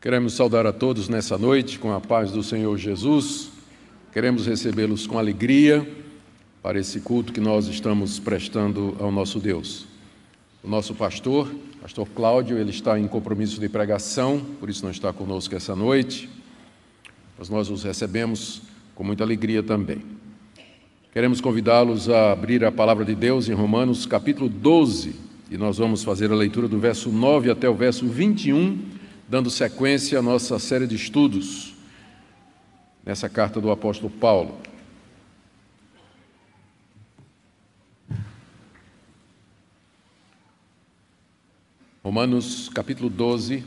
Queremos saudar a todos nessa noite com a paz do Senhor Jesus. Queremos recebê-los com alegria para esse culto que nós estamos prestando ao nosso Deus. O nosso pastor, pastor Cláudio, ele está em compromisso de pregação, por isso não está conosco essa noite. Mas nós os recebemos com muita alegria também. Queremos convidá-los a abrir a palavra de Deus em Romanos capítulo 12, e nós vamos fazer a leitura do verso 9 até o verso 21, dando sequência à nossa série de estudos nessa carta do apóstolo Paulo. Romanos capítulo 12,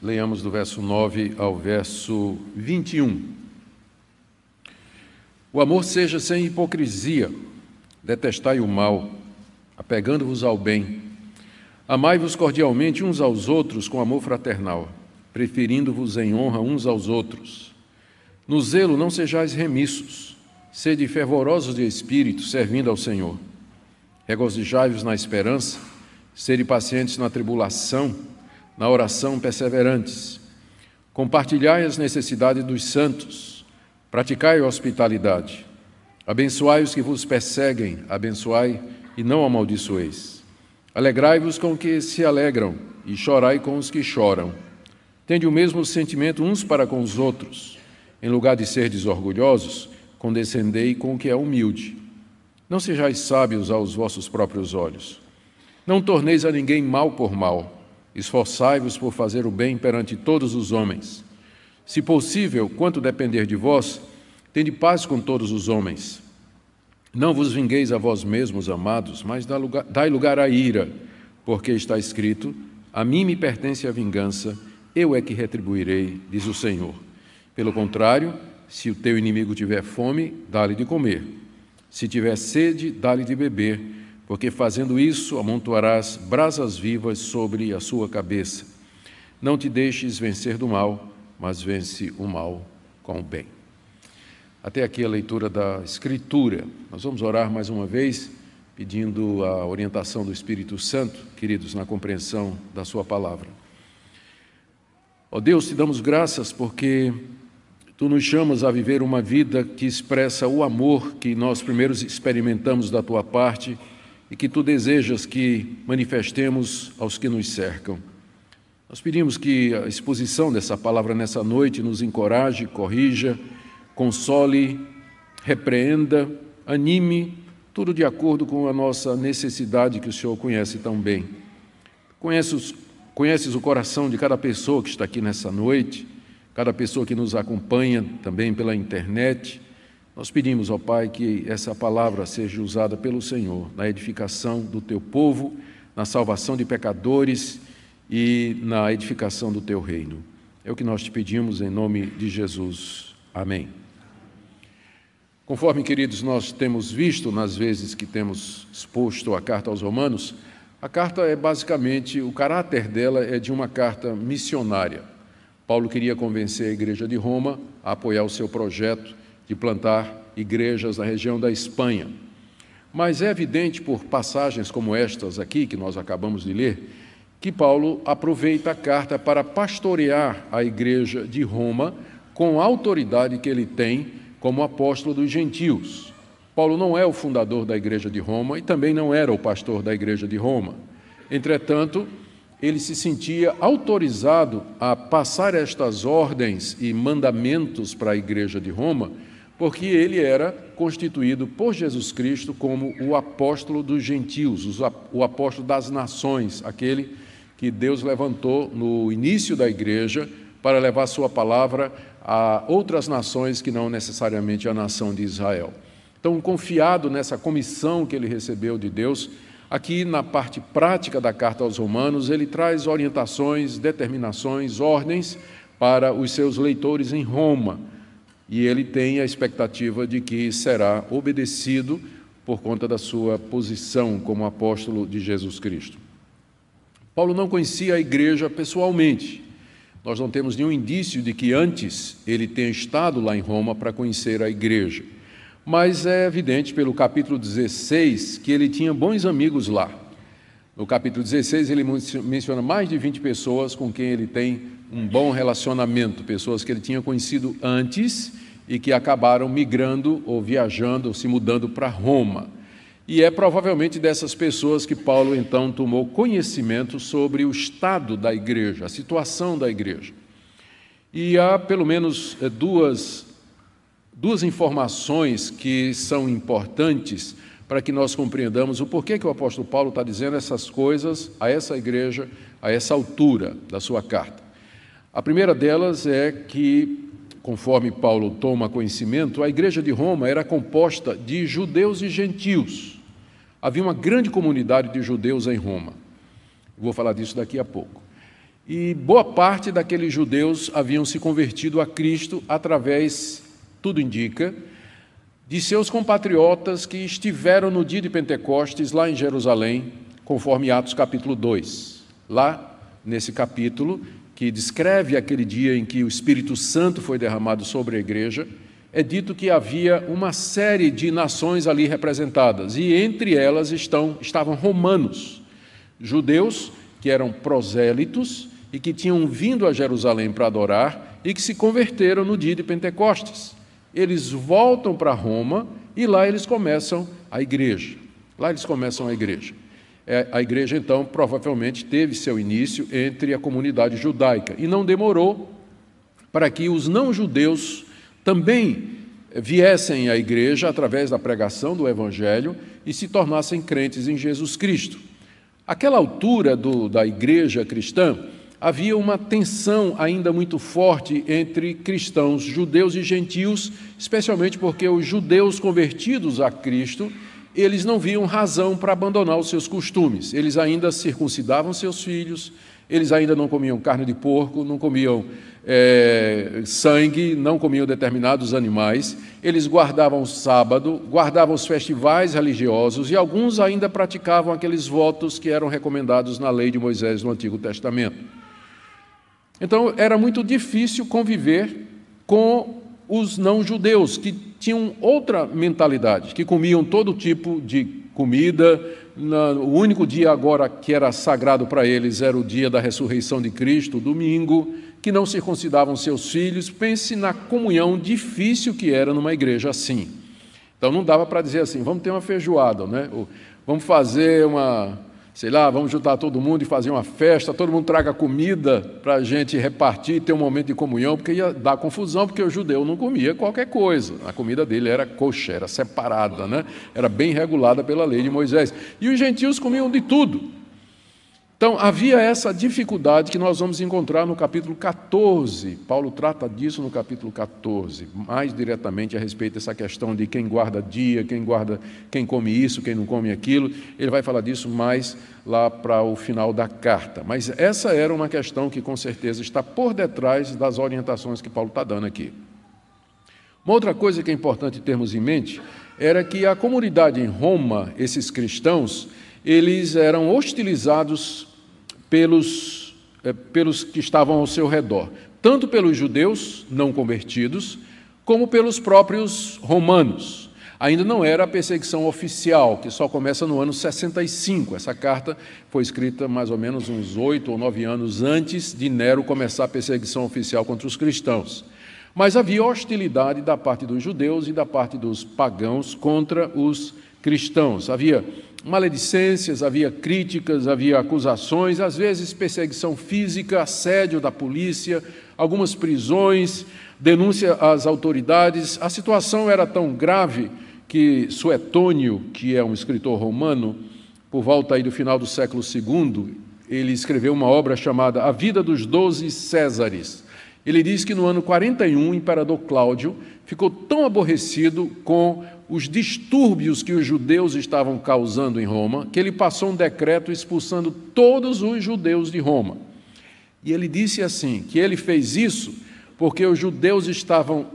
leiamos do verso 9 ao verso 21. O amor seja sem hipocrisia, detestai o mal, apegando-vos ao bem Amai-vos cordialmente uns aos outros com amor fraternal, preferindo-vos em honra uns aos outros. No zelo não sejais remissos, sede fervorosos de espírito, servindo ao Senhor. Regozijai-vos na esperança, sede pacientes na tribulação, na oração perseverantes. Compartilhai as necessidades dos santos, praticai a hospitalidade. Abençoai os que vos perseguem, abençoai e não amaldiçoeis. Alegrai-vos com os que se alegram e chorai com os que choram. Tende o mesmo sentimento uns para com os outros. Em lugar de serdes orgulhosos, condescendei com o que é humilde. Não sejais sábios aos vossos próprios olhos. Não torneis a ninguém mal por mal. Esforçai-vos por fazer o bem perante todos os homens. Se possível, quanto depender de vós, tende paz com todos os homens. Não vos vingueis a vós mesmos, amados, mas dai lugar à ira, porque está escrito: A mim me pertence a vingança, eu é que retribuirei, diz o Senhor. Pelo contrário, se o teu inimigo tiver fome, dá-lhe de comer. Se tiver sede, dá-lhe de beber, porque fazendo isso amontoarás brasas vivas sobre a sua cabeça. Não te deixes vencer do mal, mas vence o mal com o bem. Até aqui a leitura da Escritura. Nós vamos orar mais uma vez, pedindo a orientação do Espírito Santo, queridos, na compreensão da Sua palavra. Ó oh Deus, te damos graças porque Tu nos chamas a viver uma vida que expressa o amor que nós primeiros experimentamos da Tua parte e que Tu desejas que manifestemos aos que nos cercam. Nós pedimos que a exposição dessa palavra nessa noite nos encoraje, corrija, console, repreenda, anime, tudo de acordo com a nossa necessidade que o Senhor conhece tão bem. Conheces, conheces o coração de cada pessoa que está aqui nessa noite, cada pessoa que nos acompanha também pela internet. Nós pedimos, ó Pai, que essa palavra seja usada pelo Senhor na edificação do teu povo, na salvação de pecadores e na edificação do teu reino. É o que nós te pedimos em nome de Jesus. Amém. Conforme, queridos, nós temos visto nas vezes que temos exposto a carta aos Romanos, a carta é basicamente, o caráter dela é de uma carta missionária. Paulo queria convencer a igreja de Roma a apoiar o seu projeto de plantar igrejas na região da Espanha. Mas é evidente por passagens como estas aqui, que nós acabamos de ler, que Paulo aproveita a carta para pastorear a igreja de Roma com a autoridade que ele tem como apóstolo dos gentios. Paulo não é o fundador da igreja de Roma e também não era o pastor da igreja de Roma. Entretanto, ele se sentia autorizado a passar estas ordens e mandamentos para a igreja de Roma, porque ele era constituído por Jesus Cristo como o apóstolo dos gentios, o apóstolo das nações, aquele que Deus levantou no início da igreja para levar sua palavra a outras nações que não necessariamente a nação de Israel. Então, confiado nessa comissão que ele recebeu de Deus, aqui na parte prática da carta aos Romanos, ele traz orientações, determinações, ordens para os seus leitores em Roma. E ele tem a expectativa de que será obedecido por conta da sua posição como apóstolo de Jesus Cristo. Paulo não conhecia a igreja pessoalmente, nós não temos nenhum indício de que antes ele tenha estado lá em Roma para conhecer a igreja. Mas é evidente pelo capítulo 16 que ele tinha bons amigos lá. No capítulo 16, ele menciona mais de 20 pessoas com quem ele tem um bom relacionamento, pessoas que ele tinha conhecido antes e que acabaram migrando ou viajando, ou se mudando para Roma. E é provavelmente dessas pessoas que Paulo então tomou conhecimento sobre o estado da igreja, a situação da igreja. E há pelo menos eh, duas, duas informações que são importantes para que nós compreendamos o porquê que o apóstolo Paulo está dizendo essas coisas a essa igreja, a essa altura da sua carta. A primeira delas é que, conforme Paulo toma conhecimento, a igreja de Roma era composta de judeus e gentios. Havia uma grande comunidade de judeus em Roma. Vou falar disso daqui a pouco. E boa parte daqueles judeus haviam se convertido a Cristo através, tudo indica, de seus compatriotas que estiveram no dia de Pentecostes lá em Jerusalém, conforme Atos capítulo 2. Lá, nesse capítulo, que descreve aquele dia em que o Espírito Santo foi derramado sobre a igreja, é dito que havia uma série de nações ali representadas, e entre elas estão, estavam romanos, judeus que eram prosélitos e que tinham vindo a Jerusalém para adorar e que se converteram no dia de Pentecostes eles voltam para Roma e lá eles começam a igreja. Lá eles começam a igreja. É, a igreja, então, provavelmente teve seu início entre a comunidade judaica e não demorou para que os não-judeus também viessem à igreja através da pregação do Evangelho e se tornassem crentes em Jesus Cristo. Aquela altura do, da igreja cristã, havia uma tensão ainda muito forte entre cristãos, judeus e gentios, especialmente porque os judeus convertidos a Cristo, eles não viam razão para abandonar os seus costumes. Eles ainda circuncidavam seus filhos, eles ainda não comiam carne de porco, não comiam é, sangue, não comiam determinados animais, eles guardavam o sábado, guardavam os festivais religiosos e alguns ainda praticavam aqueles votos que eram recomendados na lei de Moisés no Antigo Testamento. Então era muito difícil conviver com os não-judeus, que tinham outra mentalidade, que comiam todo tipo de comida. O único dia agora que era sagrado para eles era o dia da ressurreição de Cristo, domingo, que não circuncidavam seus filhos. Pense na comunhão difícil que era numa igreja assim. Então não dava para dizer assim, vamos ter uma feijoada, né? vamos fazer uma, sei lá, vamos juntar todo mundo e fazer uma festa, todo mundo traga comida para a gente repartir ter um momento de comunhão, porque ia dar confusão, porque o judeu não comia qualquer coisa. A comida dele era coxa, era separada, né? era bem regulada pela lei de Moisés. E os gentios comiam de tudo. Então, havia essa dificuldade que nós vamos encontrar no capítulo 14. Paulo trata disso no capítulo 14, mais diretamente a respeito dessa questão de quem guarda dia, quem guarda, quem come isso, quem não come aquilo. Ele vai falar disso mais lá para o final da carta. Mas essa era uma questão que com certeza está por detrás das orientações que Paulo está dando aqui. Uma outra coisa que é importante termos em mente era que a comunidade em Roma, esses cristãos, eles eram hostilizados pelos, eh, pelos que estavam ao seu redor, tanto pelos judeus não convertidos, como pelos próprios romanos. Ainda não era a perseguição oficial, que só começa no ano 65. Essa carta foi escrita mais ou menos uns oito ou nove anos antes de Nero começar a perseguição oficial contra os cristãos. Mas havia hostilidade da parte dos judeus e da parte dos pagãos contra os cristãos. Havia maledicências, havia críticas, havia acusações, às vezes perseguição física, assédio da polícia, algumas prisões, denúncia às autoridades. A situação era tão grave que Suetônio, que é um escritor romano, por volta do final do século II, ele escreveu uma obra chamada A Vida dos Doze Césares. Ele diz que no ano 41, o imperador Cláudio ficou tão aborrecido com os distúrbios que os judeus estavam causando em Roma, que ele passou um decreto expulsando todos os judeus de Roma. E ele disse assim: que ele fez isso porque os judeus estavam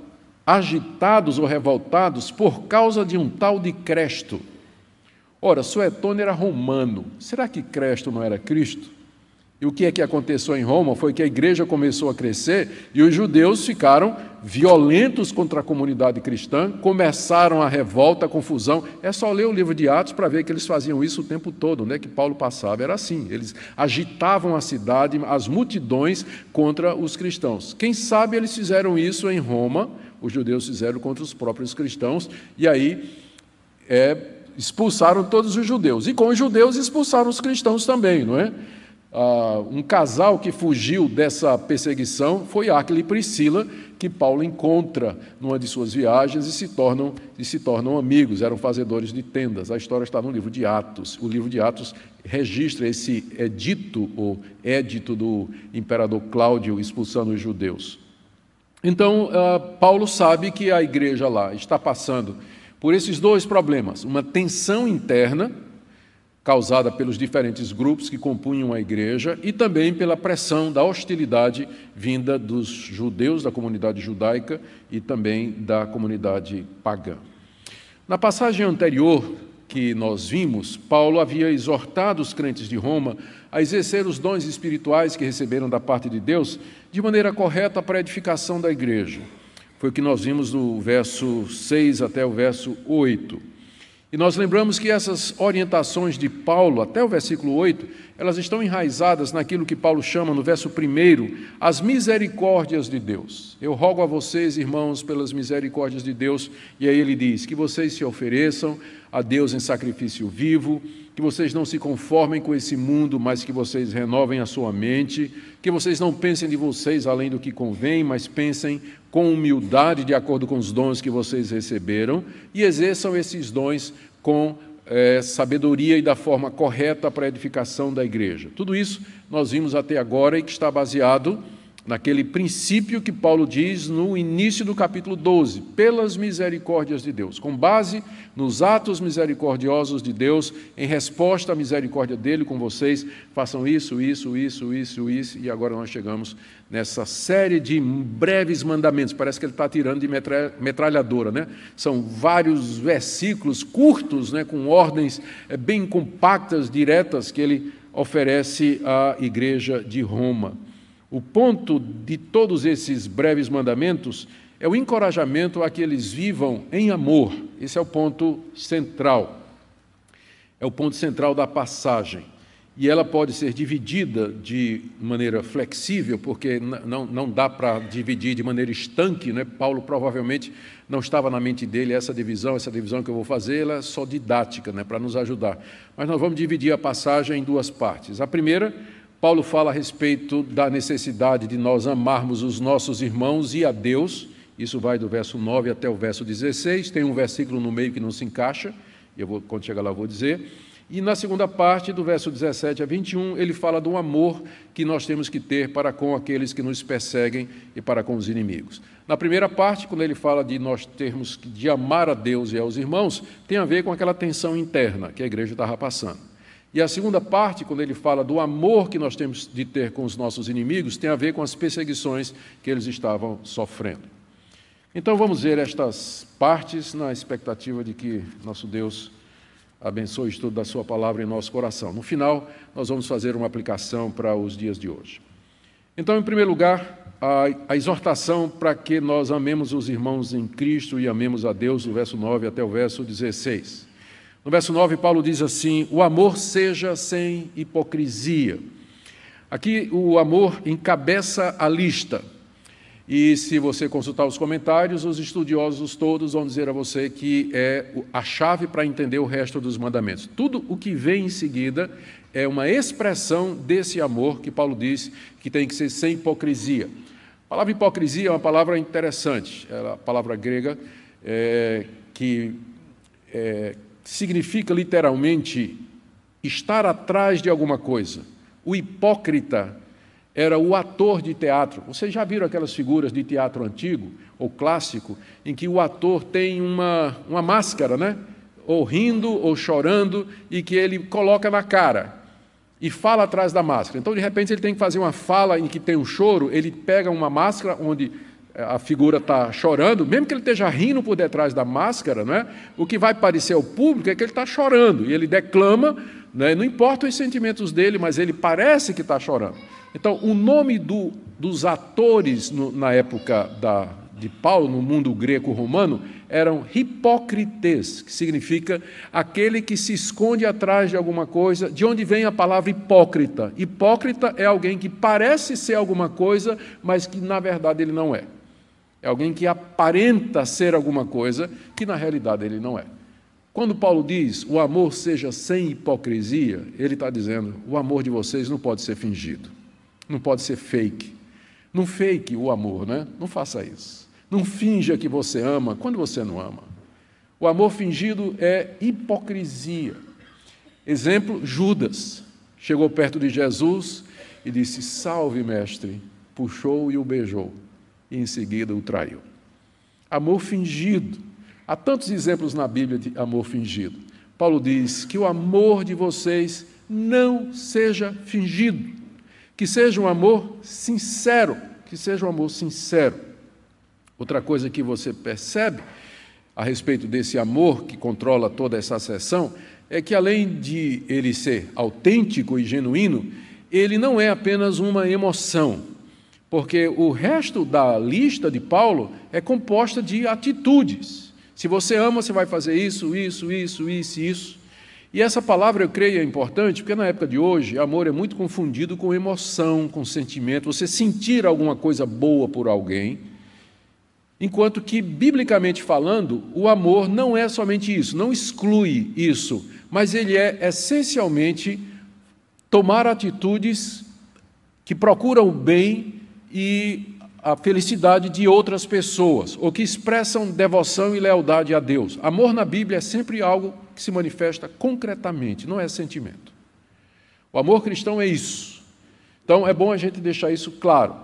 agitados ou revoltados por causa de um tal de Cresto. Ora, Suetônio era romano. Será que Cresto não era Cristo? E o que é que aconteceu em Roma foi que a igreja começou a crescer e os judeus ficaram violentos contra a comunidade cristã, começaram a revolta, a confusão. É só ler o livro de Atos para ver que eles faziam isso o tempo todo, né? que Paulo passava. Era assim, eles agitavam a cidade, as multidões contra os cristãos. Quem sabe eles fizeram isso em Roma, os judeus fizeram contra os próprios cristãos, e aí é, expulsaram todos os judeus. E com os judeus expulsaram os cristãos também, não é? Uh, um casal que fugiu dessa perseguição foi Aquila e Priscila, que Paulo encontra numa de suas viagens e se tornam, e se tornam amigos, eram fazedores de tendas. A história está no livro de Atos. O livro de Atos registra esse edito, ou édito do imperador Cláudio expulsando os judeus. Então, uh, Paulo sabe que a igreja lá está passando por esses dois problemas: uma tensão interna causada pelos diferentes grupos que compunham a igreja e também pela pressão da hostilidade vinda dos judeus da comunidade judaica e também da comunidade pagã. Na passagem anterior que nós vimos, Paulo havia exortado os crentes de Roma a exercer os dons espirituais que receberam da parte de Deus de maneira correta para a edificação da igreja. Foi o que nós vimos do verso 6 até o verso 8. E nós lembramos que essas orientações de Paulo, até o versículo 8, elas estão enraizadas naquilo que Paulo chama no verso 1, as misericórdias de Deus. Eu rogo a vocês, irmãos, pelas misericórdias de Deus, e aí ele diz: que vocês se ofereçam a Deus em sacrifício vivo, que vocês não se conformem com esse mundo, mas que vocês renovem a sua mente, que vocês não pensem de vocês além do que convém, mas pensem com humildade, de acordo com os dons que vocês receberam, e exerçam esses dons com é, sabedoria e da forma correta para a edificação da igreja. Tudo isso nós vimos até agora e que está baseado naquele princípio que Paulo diz no início do capítulo 12, pelas misericórdias de Deus, com base nos atos misericordiosos de Deus, em resposta à misericórdia dele com vocês, façam isso, isso, isso, isso, isso, e agora nós chegamos nessa série de breves mandamentos, parece que ele está tirando de metralhadora, né? São vários versículos curtos, né, com ordens eh, bem compactas, diretas, que ele oferece à igreja de Roma. O ponto de todos esses breves mandamentos é o encorajamento a que eles vivam em amor. Esse é o ponto central. É o ponto central da passagem. E ela pode ser dividida de maneira flexível, porque não, não dá para dividir de maneira estanque. Né? Paulo provavelmente não estava na mente dele essa divisão, essa divisão que eu vou fazer, ela é só didática, né? para nos ajudar. Mas nós vamos dividir a passagem em duas partes. A primeira Paulo fala a respeito da necessidade de nós amarmos os nossos irmãos e a Deus. Isso vai do verso 9 até o verso 16. Tem um versículo no meio que não se encaixa, eu vou, quando chegar lá vou dizer. E na segunda parte, do verso 17 a 21, ele fala do amor que nós temos que ter para com aqueles que nos perseguem e para com os inimigos. Na primeira parte, quando ele fala de nós termos de amar a Deus e aos irmãos, tem a ver com aquela tensão interna que a igreja estava passando. E a segunda parte, quando ele fala do amor que nós temos de ter com os nossos inimigos, tem a ver com as perseguições que eles estavam sofrendo. Então vamos ver estas partes na expectativa de que nosso Deus abençoe o estudo da Sua palavra em nosso coração. No final, nós vamos fazer uma aplicação para os dias de hoje. Então, em primeiro lugar, a, a exortação para que nós amemos os irmãos em Cristo e amemos a Deus, do verso 9 até o verso 16. No verso 9, Paulo diz assim: O amor seja sem hipocrisia. Aqui o amor encabeça a lista. E se você consultar os comentários, os estudiosos todos vão dizer a você que é a chave para entender o resto dos mandamentos. Tudo o que vem em seguida é uma expressão desse amor que Paulo diz que tem que ser sem hipocrisia. A palavra hipocrisia é uma palavra interessante, é a palavra grega é, que é, significa literalmente estar atrás de alguma coisa. O hipócrita era o ator de teatro. Vocês já viram aquelas figuras de teatro antigo ou clássico em que o ator tem uma, uma máscara, né? Ou rindo ou chorando e que ele coloca na cara e fala atrás da máscara. Então, de repente, ele tem que fazer uma fala em que tem um choro, ele pega uma máscara onde a figura está chorando, mesmo que ele esteja rindo por detrás da máscara, não é? o que vai parecer ao público é que ele está chorando, e ele declama Né? Não importa os sentimentos dele, mas ele parece que está chorando. Então, o nome do, dos atores no, na época da, de Paulo, no mundo greco-romano, eram hipócrites, que significa aquele que se esconde atrás de alguma coisa, de onde vem a palavra hipócrita. Hipócrita é alguém que parece ser alguma coisa, mas que na verdade ele não é. É alguém que aparenta ser alguma coisa, que na realidade ele não é. Quando Paulo diz o amor seja sem hipocrisia, ele está dizendo o amor de vocês não pode ser fingido, não pode ser fake. Não fake o amor, né? Não faça isso. Não finja que você ama quando você não ama. O amor fingido é hipocrisia. Exemplo: Judas chegou perto de Jesus e disse: Salve, mestre. Puxou e o beijou, e em seguida o traiu. Amor fingido. Há tantos exemplos na Bíblia de amor fingido. Paulo diz que o amor de vocês não seja fingido, que seja um amor sincero, que seja um amor sincero. Outra coisa que você percebe a respeito desse amor que controla toda essa sessão é que, além de ele ser autêntico e genuíno, ele não é apenas uma emoção, porque o resto da lista de Paulo é composta de atitudes. Se você ama, você vai fazer isso, isso, isso, isso, isso. E essa palavra eu creio é importante, porque na época de hoje, amor é muito confundido com emoção, com sentimento. Você sentir alguma coisa boa por alguém Enquanto que, biblicamente falando, o amor não é somente isso, não exclui isso, mas ele é essencialmente tomar atitudes que procuram o bem e a felicidade de outras pessoas, ou que expressam devoção e lealdade a Deus. Amor na Bíblia é sempre algo que se manifesta concretamente, não é sentimento. O amor cristão é isso. Então é bom a gente deixar isso claro.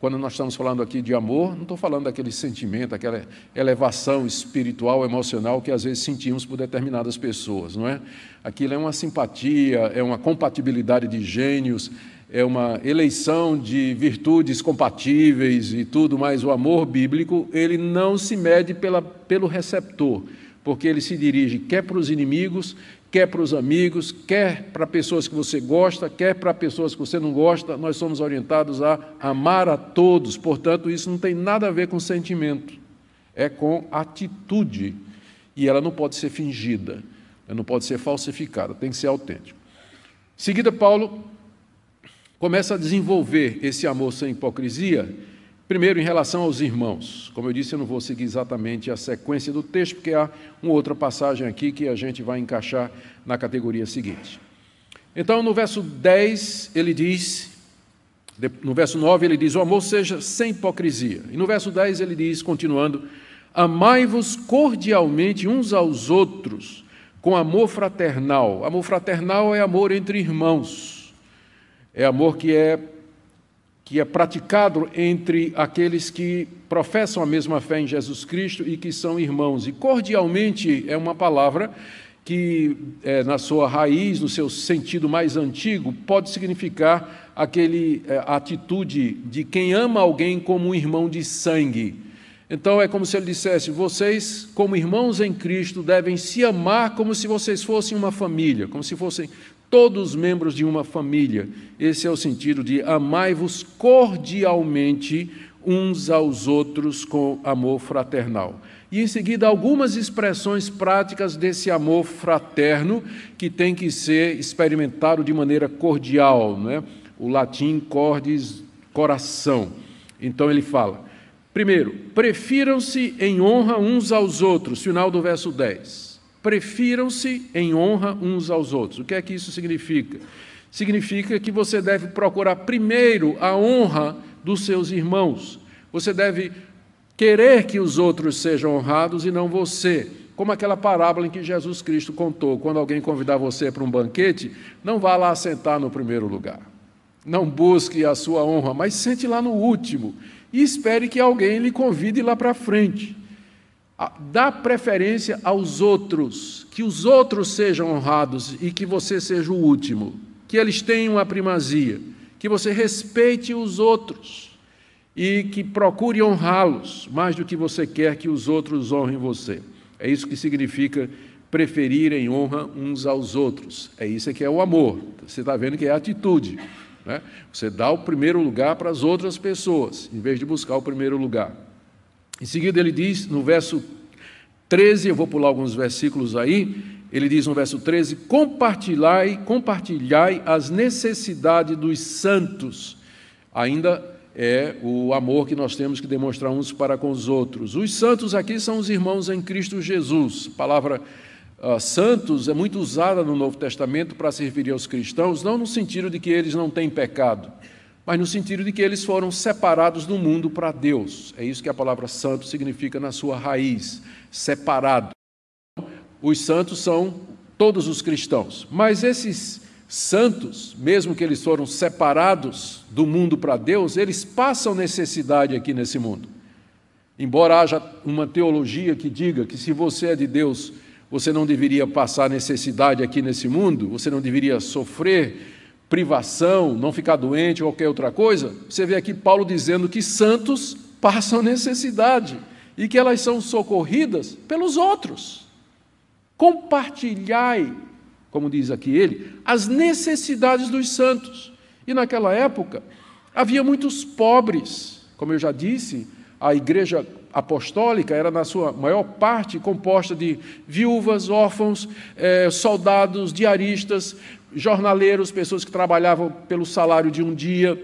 Quando nós estamos falando aqui de amor, não estou falando daquele sentimento, aquela elevação espiritual, emocional que às vezes sentimos por determinadas pessoas, não é? Aquilo é uma simpatia, é uma compatibilidade de gênios, é uma eleição de virtudes compatíveis e tudo, mas o amor bíblico, ele não se mede pela, pelo receptor, porque ele se dirige quer para os inimigos, quer para os amigos, quer para pessoas que você gosta, quer para pessoas que você não gosta, nós somos orientados a amar a todos. Portanto, isso não tem nada a ver com sentimento, é com atitude. E ela não pode ser fingida, ela não pode ser falsificada, tem que ser autêntica. Em seguida, Paulo começa a desenvolver esse amor sem hipocrisia Primeiro, em relação aos irmãos. Como eu disse, eu não vou seguir exatamente a sequência do texto, porque há uma outra passagem aqui que a gente vai encaixar na categoria seguinte. Então, no verso 10, ele diz, no verso 9, ele diz: O amor seja sem hipocrisia. E no verso 10, ele diz, continuando: Amai-vos cordialmente uns aos outros, com amor fraternal. Amor fraternal é amor entre irmãos, é amor que é que é praticado entre aqueles que professam a mesma fé em Jesus Cristo e que são irmãos. E cordialmente é uma palavra que, é, na sua raiz, no seu sentido mais antigo, pode significar aquele é, atitude de quem ama alguém como um irmão de sangue. Então é como se ele dissesse: vocês, como irmãos em Cristo, devem se amar como se vocês fossem uma família, como se fossem todos membros de uma família. Esse é o sentido de amai-vos cordialmente uns aos outros com amor fraternal. E em seguida, algumas expressões práticas desse amor fraterno que tem que ser experimentado de maneira cordial. Né? O latim cordis, coração. Então ele fala: primeiro, prefiram-se em honra uns aos outros, final do verso 10 prefiram-se em honra uns aos outros. O que é que isso significa? Significa que você deve procurar primeiro a honra dos seus irmãos. Você deve querer que os outros sejam honrados e não você. Como aquela parábola em que Jesus Cristo contou: quando alguém convidar você para um banquete, não vá lá sentar no primeiro lugar. Não busque a sua honra, mas sente lá no último e espere que alguém lhe convide lá para frente dá preferência aos outros, que os outros sejam honrados e que você seja o último, que eles tenham a primazia, que você respeite os outros e que procure honrá-los mais do que você quer que os outros honrem você. É isso que significa preferir em honra uns aos outros. É isso que é o amor. Você está vendo que é atitude. Né? Você dá o primeiro lugar para as outras pessoas, em vez de buscar o primeiro lugar. Em seguida, ele diz no verso 13, eu vou pular alguns versículos aí, ele diz no verso 13: Compartilhai, compartilhai as necessidades dos santos. Ainda é o amor que nós temos que demonstrar uns para com os outros. Os santos aqui são os irmãos em Cristo Jesus. Palavra uh, santos é muito usada no Novo Testamento para se referir aos cristãos, não no sentido de que eles não têm pecado, mas no sentido de que eles foram separados do mundo para Deus. É isso que a palavra santo significa na sua raiz, separado. Os santos são todos os cristãos, mas esses santos, mesmo que eles foram separados do mundo para Deus, eles passam necessidade aqui nesse mundo. Embora haja uma teologia que diga que se você é de Deus, você não deveria passar necessidade aqui nesse mundo, você não deveria sofrer privação, não ficar doente ou qualquer outra coisa, você vê aqui Paulo dizendo que santos passam necessidade e que elas são socorridas pelos outros. Compartilhai como diz aqui ele, as necessidades dos santos. E naquela época havia muitos pobres, como eu já disse, a igreja apostólica era, na sua maior parte, composta de viúvas, órfãos, eh, soldados, diaristas, jornaleiros, pessoas que trabalhavam pelo salário de um dia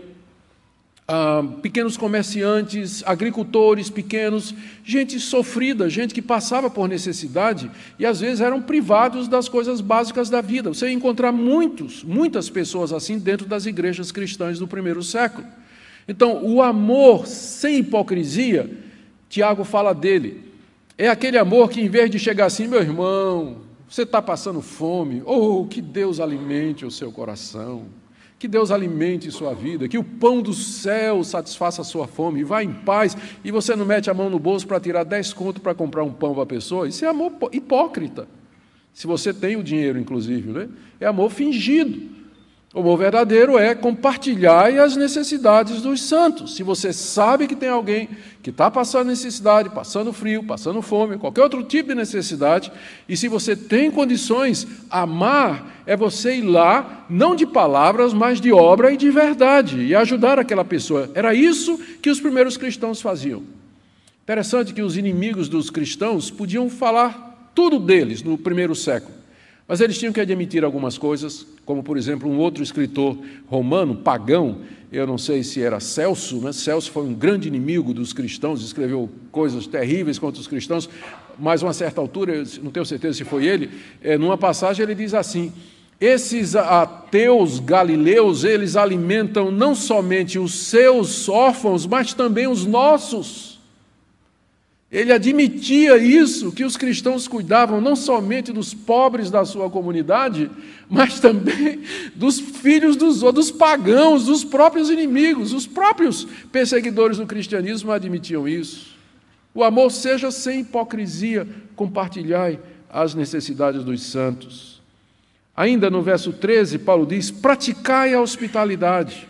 ah, pequenos comerciantes, agricultores pequenos, gente sofrida, gente que passava por necessidade e às vezes eram privados das coisas básicas da vida. Você encontrar muitos, muitas pessoas assim dentro das igrejas cristãs do primeiro século. Então, o amor sem hipocrisia, Tiago fala dele, é aquele amor que, em vez de chegar assim, meu irmão, você está passando fome, ou oh, que Deus alimente o seu coração. Que Deus alimente sua vida, que o pão do céu satisfaça a sua fome, e vá em paz, e você não mete a mão no bolso para tirar 10 contos para comprar um pão para a pessoa. Isso é amor hipócrita. Se você tem o dinheiro, inclusive, né? é amor fingido. O amor verdadeiro é compartilhar as necessidades dos santos. Se você sabe que tem alguém que está passando necessidade, passando frio, passando fome, qualquer outro tipo de necessidade, e se você tem condições, amar é você ir lá, não de palavras, mas de obra e de verdade, e ajudar aquela pessoa. Era isso que os primeiros cristãos faziam. Interessante que os inimigos dos cristãos podiam falar tudo deles no primeiro século. Mas eles tinham que admitir algumas coisas, como por exemplo um outro escritor romano, pagão, eu não sei se era Celso, né? Celso foi um grande inimigo dos cristãos, escreveu coisas terríveis contra os cristãos, mas a uma certa altura, não tenho certeza se foi ele, é, numa passagem ele diz assim: esses ateus galileus, eles alimentam não somente os seus órfãos, mas também os nossos. Ele admitia isso, que os cristãos cuidavam não somente dos pobres da sua comunidade, mas também dos filhos dos, dos pagãos, dos próprios inimigos. Os próprios perseguidores do cristianismo admitiam isso. O amor seja sem hipocrisia, compartilhai as necessidades dos santos. Ainda no verso 13, Paulo diz: praticai a hospitalidade.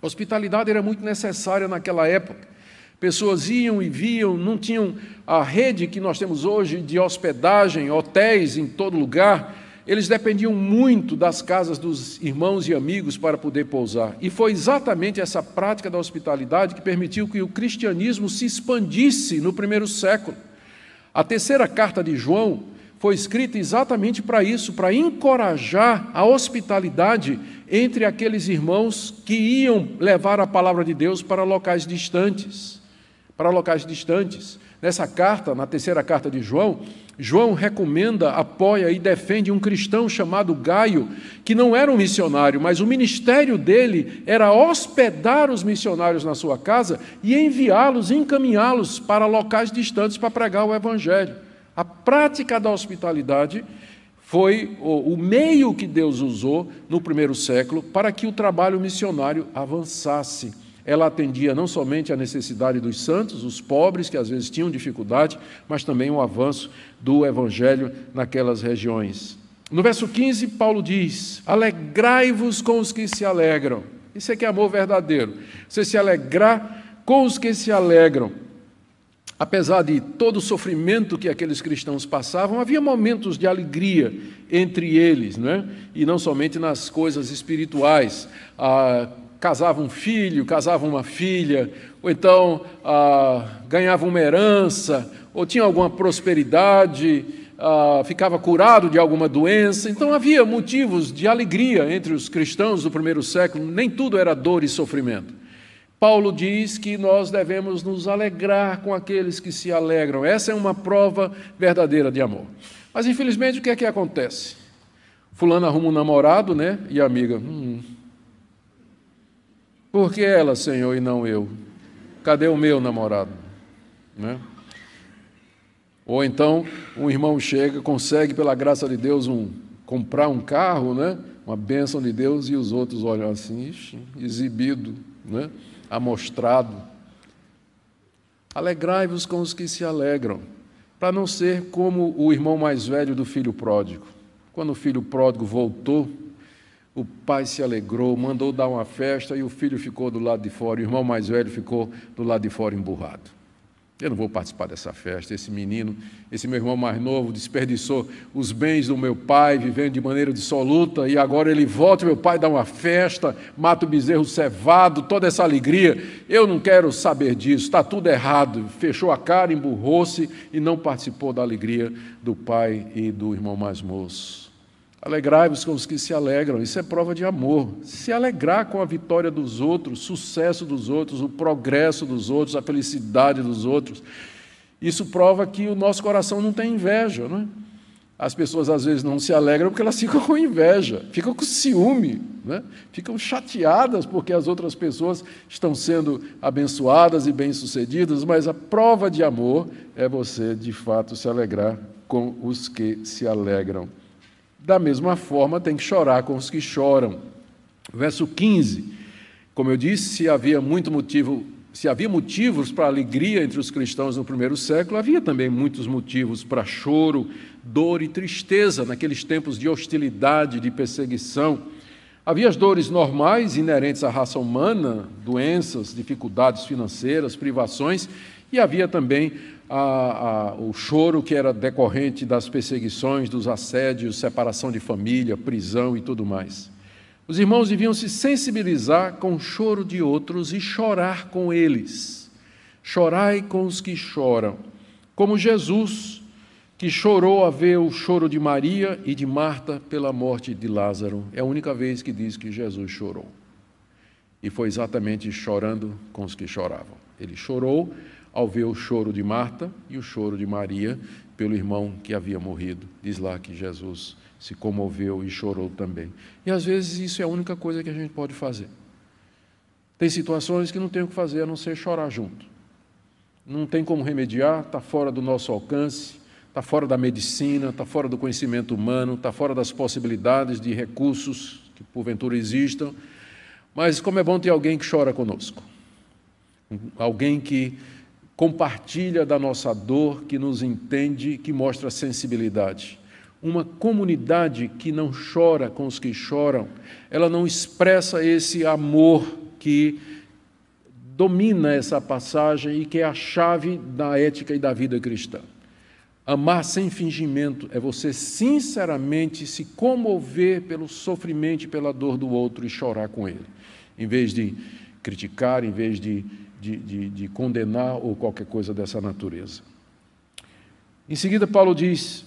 A hospitalidade era muito necessária naquela época. Pessoas iam e viam, não tinham a rede que nós temos hoje de hospedagem, hotéis em todo lugar. Eles dependiam muito das casas dos irmãos e amigos para poder pousar. E foi exatamente essa prática da hospitalidade que permitiu que o cristianismo se expandisse no primeiro século. A terceira carta de João foi escrita exatamente para isso, para encorajar a hospitalidade entre aqueles irmãos que iam levar a palavra de Deus para locais distantes para locais distantes. Nessa carta, na terceira carta de João, João recomenda, apoia e defende um cristão chamado Gaio, que não era um missionário, mas o ministério dele era hospedar os missionários na sua casa e enviá-los, encaminhá-los para locais distantes para pregar o evangelho. A prática da hospitalidade foi o meio que Deus usou no primeiro século para que o trabalho missionário avançasse. Ela atendia não somente à necessidade dos santos, os pobres que às vezes tinham dificuldade, mas também o avanço do evangelho naquelas regiões. No verso 15, Paulo diz: Alegrai-vos com os que se alegram. Isso é que é amor verdadeiro. Você se alegrar com os que se alegram. apesar de todo o sofrimento que aqueles cristãos passavam, havia momentos de alegria entre eles, não é? e não somente nas coisas espirituais. Ah, casava um filho, casava uma filha, ou então ah, ganhava uma herança, ou tinha alguma prosperidade, ah, ficava curado de alguma doença. Então havia motivos de alegria entre os cristãos do primeiro século, nem tudo era dor e sofrimento. Paulo diz que nós devemos nos alegrar com aqueles que se alegram. Essa é uma prova verdadeira de amor. Mas infelizmente o que é que acontece? Fulano arruma um namorado, né? E a amiga, hum, por que ela, Senhor, e não eu? Cadê o meu namorado? Né? Ou então um irmão chega, consegue pela graça de Deus um comprar um carro, né? Uma bênção de Deus e os outros olham assim, exibido, né? Amostrado. Alegrai-vos com os que se alegram, para não ser como o irmão mais velho do filho pródigo. Quando o filho pródigo voltou, o pai se alegrou, mandou dar uma festa e o filho ficou do lado de fora, o irmão mais velho ficou do lado de fora emburrado. Eu não vou participar dessa festa. Esse menino, esse meu irmão mais novo, desperdiçou os bens do meu pai, vivendo de maneira dissoluta, e agora ele volta, meu pai dá uma festa, mata o bezerro cevado, toda essa alegria. Eu não quero saber disso, está tudo errado. Fechou a cara, emburrou-se e não participou da alegria do pai e do irmão mais moço. Alegrai-vos com os que se alegram, isso é prova de amor. Se alegrar com a vitória dos outros, o sucesso dos outros, o progresso dos outros, a felicidade dos outros. Isso prova que o nosso coração não tem inveja, não é? As pessoas às vezes não se alegram porque elas ficam com inveja, ficam com ciúme, né? ficam chateadas porque as outras pessoas estão sendo abençoadas e bem-sucedidas, mas a prova de amor é você, de fato, se alegrar com os que se alegram. Da mesma forma, tem que chorar com os que choram. Verso 15. Como eu disse, se havia muito motivo, se havia motivos para alegria entre os cristãos no primeiro século, havia também muitos motivos para choro, dor e tristeza naqueles tempos de hostilidade, de perseguição. Havia as dores normais inerentes à raça humana, doenças, dificuldades financeiras, privações, e havia também a, a, o choro que era decorrente das perseguições, dos assédios, separação de família, prisão e tudo mais. Os irmãos deviam se sensibilizar com o choro de outros e chorar com eles. Chorai com os que choram, como Jesus, que chorou a ver o choro de Maria e de Marta pela morte de Lázaro. É a única vez que diz que Jesus chorou. E foi exatamente chorando com os que choravam. Ele chorou ao ver o choro de Marta e o choro de Maria pelo irmão que havia morrido. Diz lá que Jesus se comoveu e chorou também. E às vezes isso é a única coisa que a gente pode fazer. Tem situações que não tem o que fazer a não ser chorar junto. Não tem como remediar, está fora do nosso alcance, está fora da medicina, está fora do conhecimento humano, está fora das possibilidades de recursos que porventura existam. Mas como é bom ter alguém que chora conosco. Alguém que compartilha da nossa dor, que nos entende, que mostra sensibilidade. Uma comunidade que não chora com os que choram, ela não expressa esse amor que domina essa passagem e que é a chave da ética e da vida cristã. Amar sem fingimento é você sinceramente se comover pelo sofrimento e pela dor do outro e chorar com ele, em vez de criticar, em vez de de, de, de condenar ou qualquer coisa dessa natureza. Em seguida, Paulo diz,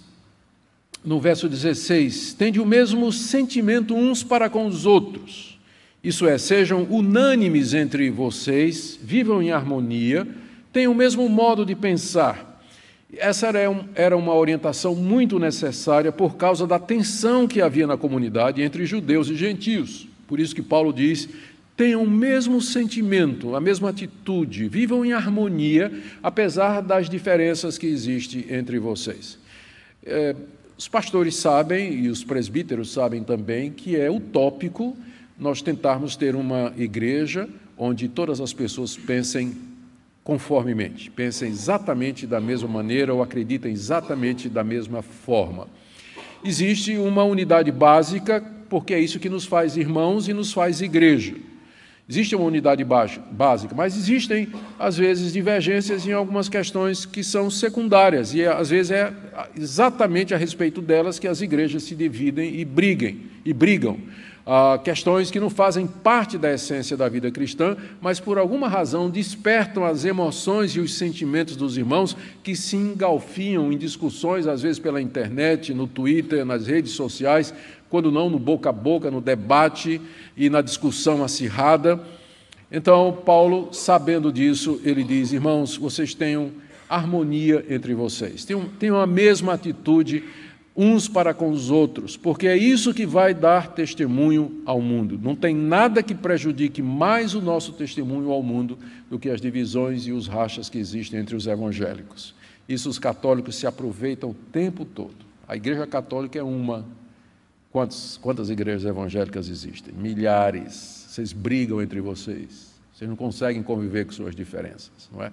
no verso 16: Tende o mesmo sentimento uns para com os outros. Isso é, sejam unânimes entre vocês, vivam em harmonia, tenham o mesmo modo de pensar. Essa era uma orientação muito necessária por causa da tensão que havia na comunidade entre judeus e gentios. Por isso que Paulo diz tenham o mesmo sentimento, a mesma atitude, vivam em harmonia, apesar das diferenças que existem entre vocês. É, os pastores sabem, e os presbíteros sabem também, que é utópico nós tentarmos ter uma igreja onde todas as pessoas pensem conformemente, pensem exatamente da mesma maneira ou acreditem exatamente da mesma forma. Existe uma unidade básica, porque é isso que nos faz irmãos e nos faz igreja. Existe uma unidade básica, mas existem, às vezes, divergências em algumas questões que são secundárias, e às vezes é exatamente a respeito delas que as igrejas se dividem e briguem, e brigam. Ah, questões que não fazem parte da essência da vida cristã, mas por alguma razão despertam as emoções e os sentimentos dos irmãos que se engalfiam em discussões, às vezes pela internet, no Twitter, nas redes sociais, quando não no boca a boca, no debate e na discussão acirrada. Então, Paulo, sabendo disso, ele diz: Irmãos, vocês tenham harmonia entre vocês, tenham, tenham a mesma atitude uns para com os outros, porque é isso que vai dar testemunho ao mundo. Não tem nada que prejudique mais o nosso testemunho ao mundo do que as divisões e os rachas que existem entre os evangélicos. Isso os católicos se aproveitam o tempo todo. A Igreja Católica é uma Quantas, quantas igrejas evangélicas existem? Milhares. Vocês brigam entre vocês. Vocês não conseguem conviver com suas diferenças, não é?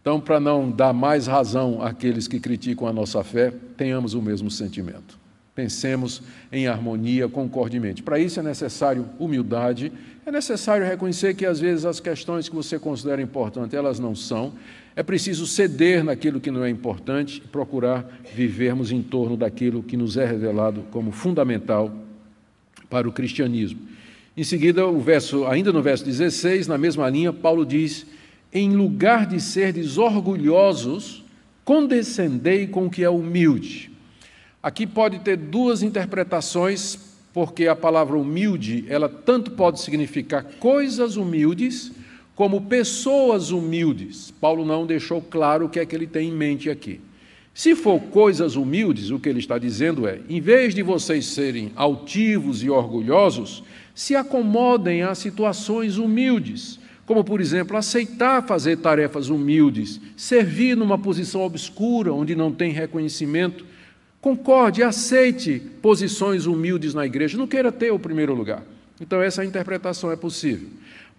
Então, para não dar mais razão àqueles que criticam a nossa fé, tenhamos o mesmo sentimento. Pensemos em harmonia, concordemente. Para isso é necessário humildade, é necessário reconhecer que às vezes as questões que você considera importantes, elas não são, é preciso ceder naquilo que não é importante e procurar vivermos em torno daquilo que nos é revelado como fundamental para o cristianismo. Em seguida, o verso, ainda no verso 16, na mesma linha, Paulo diz: Em lugar de ser orgulhosos, condescendei com o que é humilde. Aqui pode ter duas interpretações, porque a palavra humilde, ela tanto pode significar coisas humildes, como pessoas humildes. Paulo não deixou claro o que é que ele tem em mente aqui. Se for coisas humildes, o que ele está dizendo é: em vez de vocês serem altivos e orgulhosos, se acomodem a situações humildes, como, por exemplo, aceitar fazer tarefas humildes, servir numa posição obscura onde não tem reconhecimento. Concorde, aceite posições humildes na igreja, não queira ter o primeiro lugar. Então, essa interpretação é possível.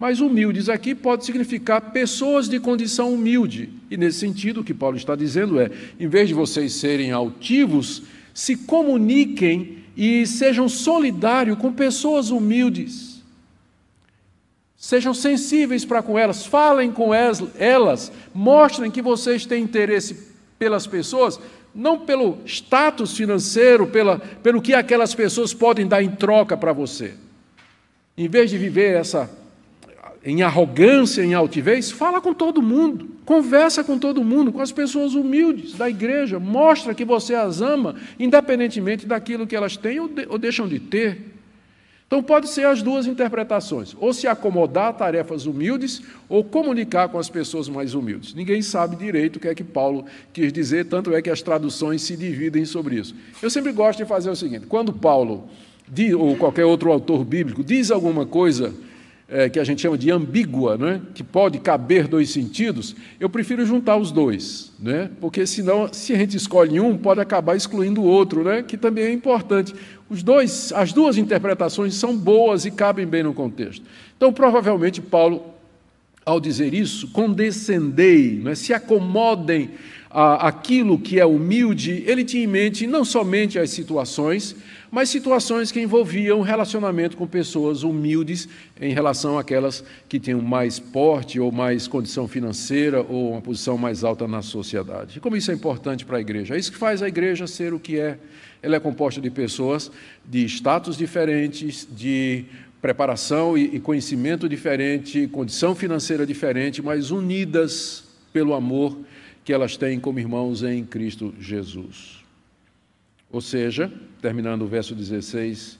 Mas humildes aqui pode significar pessoas de condição humilde. E nesse sentido, o que Paulo está dizendo é: em vez de vocês serem altivos, se comuniquem e sejam solidários com pessoas humildes. Sejam sensíveis para com elas, falem com elas, mostrem que vocês têm interesse pelas pessoas, não pelo status financeiro, pela, pelo que aquelas pessoas podem dar em troca para você. Em vez de viver essa em arrogância, em altivez, fala com todo mundo, conversa com todo mundo, com as pessoas humildes da igreja, mostra que você as ama, independentemente daquilo que elas têm ou, de, ou deixam de ter. Então, pode ser as duas interpretações: ou se acomodar a tarefas humildes, ou comunicar com as pessoas mais humildes. Ninguém sabe direito o que é que Paulo quis dizer, tanto é que as traduções se dividem sobre isso. Eu sempre gosto de fazer o seguinte: quando Paulo, ou qualquer outro autor bíblico, diz alguma coisa é, que a gente chama de ambígua, né? que pode caber dois sentidos, eu prefiro juntar os dois, né? porque senão, se a gente escolhe um, pode acabar excluindo o outro, né? que também é importante. Os dois, as duas interpretações são boas e cabem bem no contexto. Então, provavelmente, Paulo, ao dizer isso, condescendei, né? se acomodem aquilo que é humilde, ele tinha em mente não somente as situações, mas situações que envolviam relacionamento com pessoas humildes em relação àquelas que tinham mais porte ou mais condição financeira ou uma posição mais alta na sociedade. E como isso é importante para a igreja? É isso que faz a igreja ser o que é. Ela é composta de pessoas de status diferentes, de preparação e conhecimento diferente, condição financeira diferente, mas unidas pelo amor que elas têm como irmãos em Cristo Jesus. Ou seja, terminando o verso 16,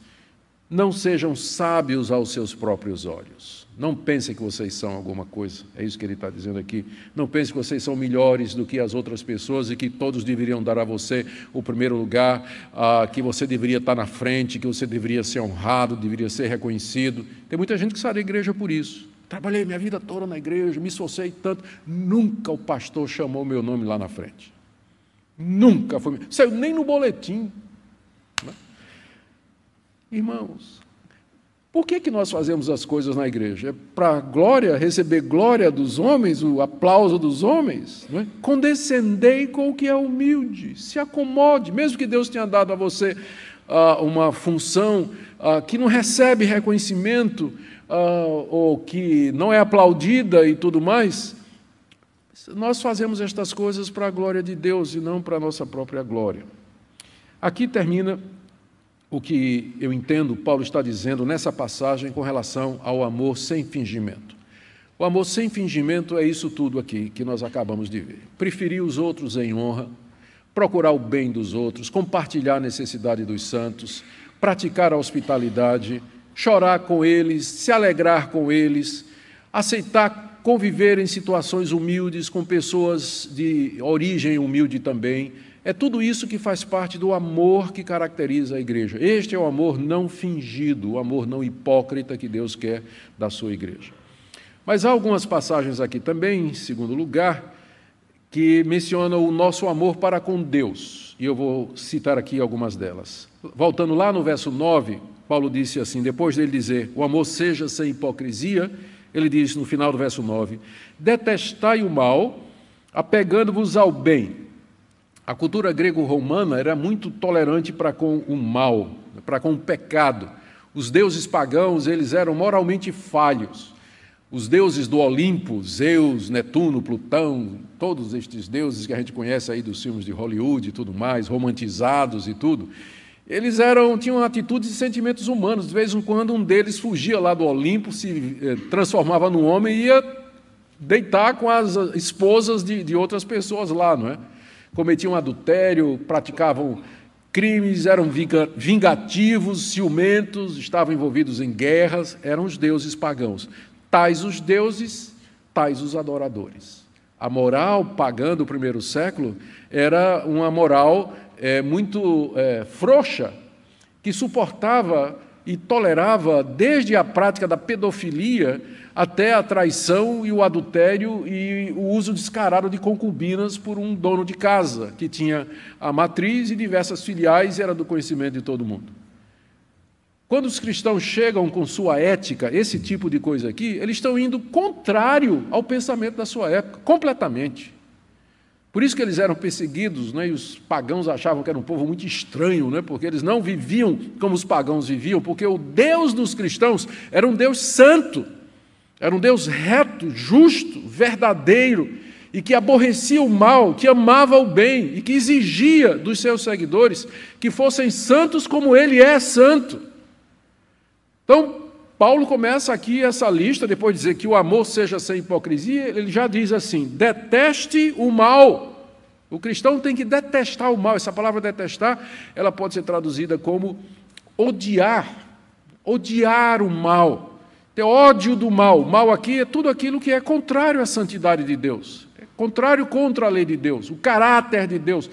não sejam sábios aos seus próprios olhos. Não pensem que vocês são alguma coisa. É isso que ele está dizendo aqui. Não pensem que vocês são melhores do que as outras pessoas e que todos deveriam dar a você o primeiro lugar, ah, que você deveria estar na frente, que você deveria ser honrado, deveria ser reconhecido. Tem muita gente que sai da igreja por isso. Trabalhei minha vida toda na igreja, me esforcei tanto. Nunca o pastor chamou meu nome lá na frente. Nunca foi. Saiu nem no boletim. Né? Irmãos, por que, que nós fazemos as coisas na igreja? É para glória, receber glória dos homens, o aplauso dos homens? Não é? Condescendei com o que é humilde, se acomode, mesmo que Deus tenha dado a você uh, uma função uh, que não recebe reconhecimento, uh, ou que não é aplaudida e tudo mais, nós fazemos estas coisas para a glória de Deus e não para a nossa própria glória. Aqui termina o que eu entendo Paulo está dizendo nessa passagem com relação ao amor sem fingimento. O amor sem fingimento é isso tudo aqui que nós acabamos de ver. Preferir os outros em honra, procurar o bem dos outros, compartilhar a necessidade dos santos, praticar a hospitalidade, chorar com eles, se alegrar com eles, aceitar conviver em situações humildes com pessoas de origem humilde também. É tudo isso que faz parte do amor que caracteriza a igreja. Este é o amor não fingido, o amor não hipócrita que Deus quer da sua igreja. Mas há algumas passagens aqui também, em segundo lugar, que mencionam o nosso amor para com Deus. E eu vou citar aqui algumas delas. Voltando lá no verso 9, Paulo disse assim: depois dele dizer, o amor seja sem hipocrisia, ele diz no final do verso 9: detestai o mal, apegando-vos ao bem. A cultura grego-romana era muito tolerante para com o mal, para com o pecado. Os deuses pagãos, eles eram moralmente falhos. Os deuses do Olimpo, Zeus, Netuno, Plutão, todos estes deuses que a gente conhece aí dos filmes de Hollywood e tudo mais, romantizados e tudo, eles eram, tinham atitudes e sentimentos humanos. De vez em quando, um deles fugia lá do Olimpo, se eh, transformava num homem e ia deitar com as esposas de, de outras pessoas lá, não é? Cometiam adultério, praticavam crimes, eram vingativos, ciumentos, estavam envolvidos em guerras, eram os deuses pagãos. Tais os deuses, tais os adoradores. A moral pagã do primeiro século era uma moral é, muito é, frouxa, que suportava e tolerava desde a prática da pedofilia até a traição e o adultério e o uso descarado de concubinas por um dono de casa, que tinha a matriz e diversas filiais e era do conhecimento de todo mundo. Quando os cristãos chegam com sua ética, esse tipo de coisa aqui, eles estão indo contrário ao pensamento da sua época, completamente. Por isso que eles eram perseguidos, né? e os pagãos achavam que era um povo muito estranho, né? porque eles não viviam como os pagãos viviam, porque o Deus dos cristãos era um Deus santo, era um Deus reto, justo, verdadeiro, e que aborrecia o mal, que amava o bem, e que exigia dos seus seguidores que fossem santos como ele é santo. Então, Paulo começa aqui essa lista, depois de dizer que o amor seja sem hipocrisia, ele já diz assim: deteste o mal. O cristão tem que detestar o mal. Essa palavra detestar, ela pode ser traduzida como odiar, odiar o mal, ter ódio do mal. O mal aqui é tudo aquilo que é contrário à santidade de Deus, é contrário contra a lei de Deus, o caráter de Deus.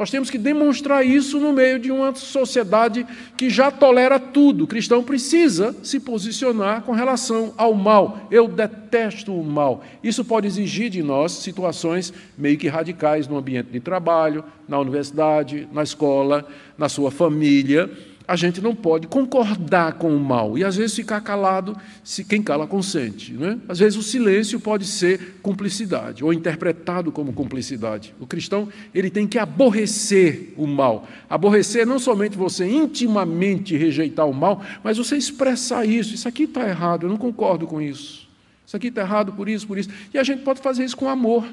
Nós temos que demonstrar isso no meio de uma sociedade que já tolera tudo. O cristão precisa se posicionar com relação ao mal. Eu detesto o mal. Isso pode exigir de nós situações meio que radicais no ambiente de trabalho, na universidade, na escola, na sua família a gente não pode concordar com o mal e às vezes ficar calado, se quem cala consente. Né? Às vezes o silêncio pode ser cumplicidade ou interpretado como cumplicidade. O cristão ele tem que aborrecer o mal. Aborrecer não somente você intimamente rejeitar o mal, mas você expressar isso. Isso aqui está errado, eu não concordo com isso. Isso aqui está errado por isso, por isso. E a gente pode fazer isso com amor.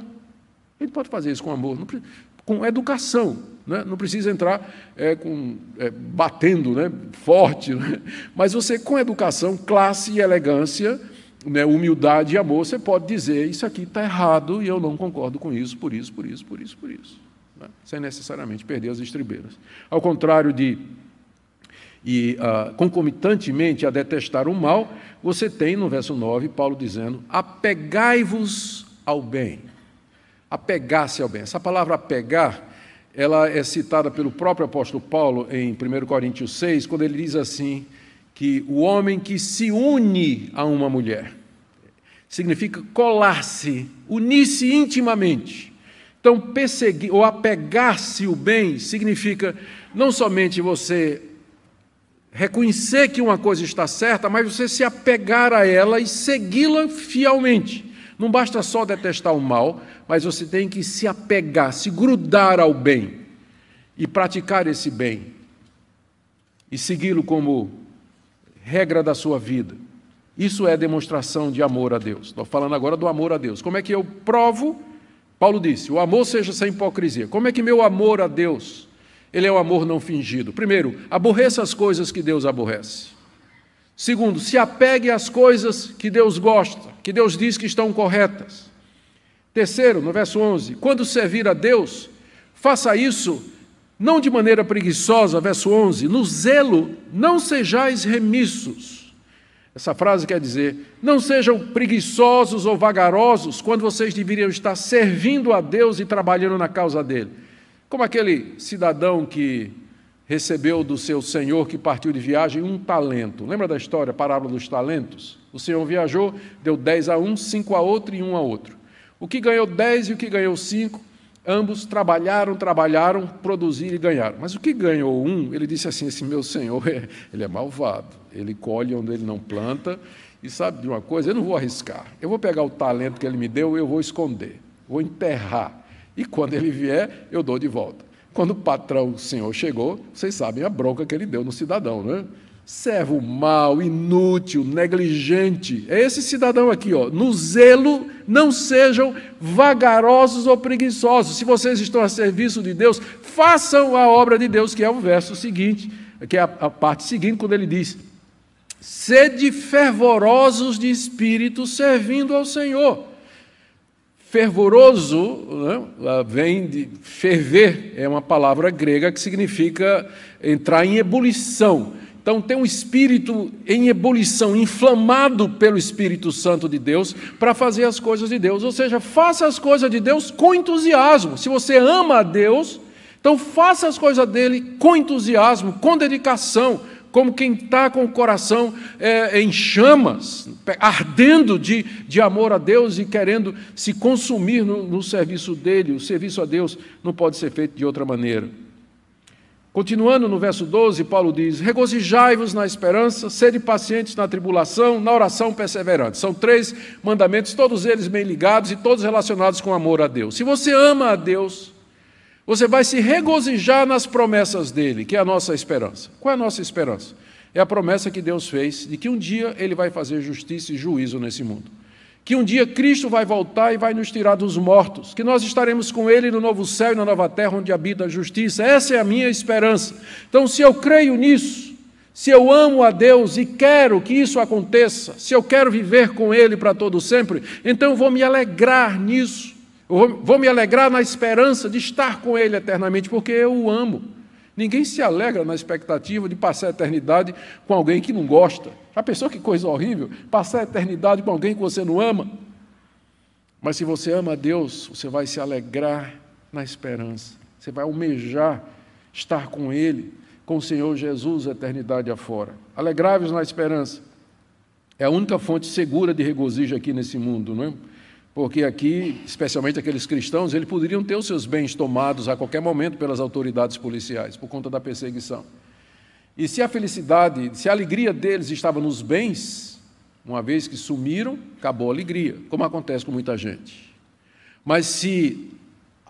A gente pode fazer isso com amor com educação. Né? Não precisa entrar é, com, é, batendo né? forte, né? mas você, com educação, classe e elegância, né? humildade e amor, você pode dizer: Isso aqui está errado e eu não concordo com isso, por isso, por isso, por isso, por isso. Né? Sem necessariamente perder as estribeiras. Ao contrário de e uh, concomitantemente a detestar o mal, você tem no verso 9 Paulo dizendo: apegai-vos ao bem apegar-se ao bem. Essa palavra apegar, ela é citada pelo próprio apóstolo Paulo em 1 Coríntios 6, quando ele diz assim, que o homem que se une a uma mulher significa colar-se, unir-se intimamente. Então, perseguir ou apegar-se o bem significa não somente você reconhecer que uma coisa está certa, mas você se apegar a ela e segui-la fielmente. Não basta só detestar o mal, mas você tem que se apegar, se grudar ao bem e praticar esse bem e segui-lo como regra da sua vida. Isso é demonstração de amor a Deus. Estou falando agora do amor a Deus. Como é que eu provo? Paulo disse: o amor seja sem hipocrisia. Como é que meu amor a Deus, ele é o amor não fingido? Primeiro, aborreça as coisas que Deus aborrece. Segundo, se apegue às coisas que Deus gosta, que Deus diz que estão corretas. Terceiro, no verso 11, quando servir a Deus, faça isso não de maneira preguiçosa, verso 11, no zelo não sejais remissos. Essa frase quer dizer: não sejam preguiçosos ou vagarosos quando vocês deveriam estar servindo a Deus e trabalhando na causa dele. Como aquele cidadão que recebeu do seu senhor que partiu de viagem um talento. Lembra da história, a parábola dos talentos? O senhor viajou, deu dez a um, cinco a outro e um a outro. O que ganhou dez e o que ganhou cinco, ambos trabalharam, trabalharam, produziram e ganharam. Mas o que ganhou um, ele disse assim: esse meu senhor, ele é malvado, ele colhe onde ele não planta. E sabe de uma coisa? Eu não vou arriscar. Eu vou pegar o talento que ele me deu, eu vou esconder, vou enterrar. E quando ele vier, eu dou de volta. Quando o patrão, o senhor, chegou, vocês sabem a bronca que ele deu no cidadão, não é? Servo mau, inútil, negligente. É esse cidadão aqui, ó. No zelo, não sejam vagarosos ou preguiçosos. Se vocês estão a serviço de Deus, façam a obra de Deus, que é o verso seguinte, que é a, a parte seguinte, quando ele diz: Sede fervorosos de espírito, servindo ao Senhor fervoroso né, vem de ferver, é uma palavra grega que significa entrar em ebulição. Então, tem um espírito em ebulição, inflamado pelo Espírito Santo de Deus, para fazer as coisas de Deus. Ou seja, faça as coisas de Deus com entusiasmo. Se você ama a Deus, então faça as coisas dele com entusiasmo, com dedicação, como quem está com o coração é, em chamas, ardendo de, de amor a Deus e querendo se consumir no, no serviço dele. O serviço a Deus não pode ser feito de outra maneira. Continuando no verso 12, Paulo diz: Regozijai-vos na esperança, sede pacientes na tribulação, na oração perseverante. São três mandamentos, todos eles bem ligados e todos relacionados com amor a Deus. Se você ama a Deus, você vai se regozijar nas promessas dele, que é a nossa esperança. Qual é a nossa esperança? É a promessa que Deus fez de que um dia ele vai fazer justiça e juízo nesse mundo. Que um dia Cristo vai voltar e vai nos tirar dos mortos, que nós estaremos com ele no novo céu e na nova terra onde habita a justiça. Essa é a minha esperança. Então, se eu creio nisso, se eu amo a Deus e quero que isso aconteça, se eu quero viver com Ele para todo sempre, então vou me alegrar nisso. Eu vou me alegrar na esperança de estar com Ele eternamente, porque eu o amo. Ninguém se alegra na expectativa de passar a eternidade com alguém que não gosta. Já pensou que coisa horrível? Passar a eternidade com alguém que você não ama? Mas se você ama a Deus, você vai se alegrar na esperança. Você vai almejar estar com Ele, com o Senhor Jesus, a eternidade afora. Alegrai-vos na esperança. É a única fonte segura de regozijo aqui nesse mundo, não é? Porque aqui, especialmente aqueles cristãos, eles poderiam ter os seus bens tomados a qualquer momento pelas autoridades policiais, por conta da perseguição. E se a felicidade, se a alegria deles estava nos bens, uma vez que sumiram, acabou a alegria, como acontece com muita gente. Mas se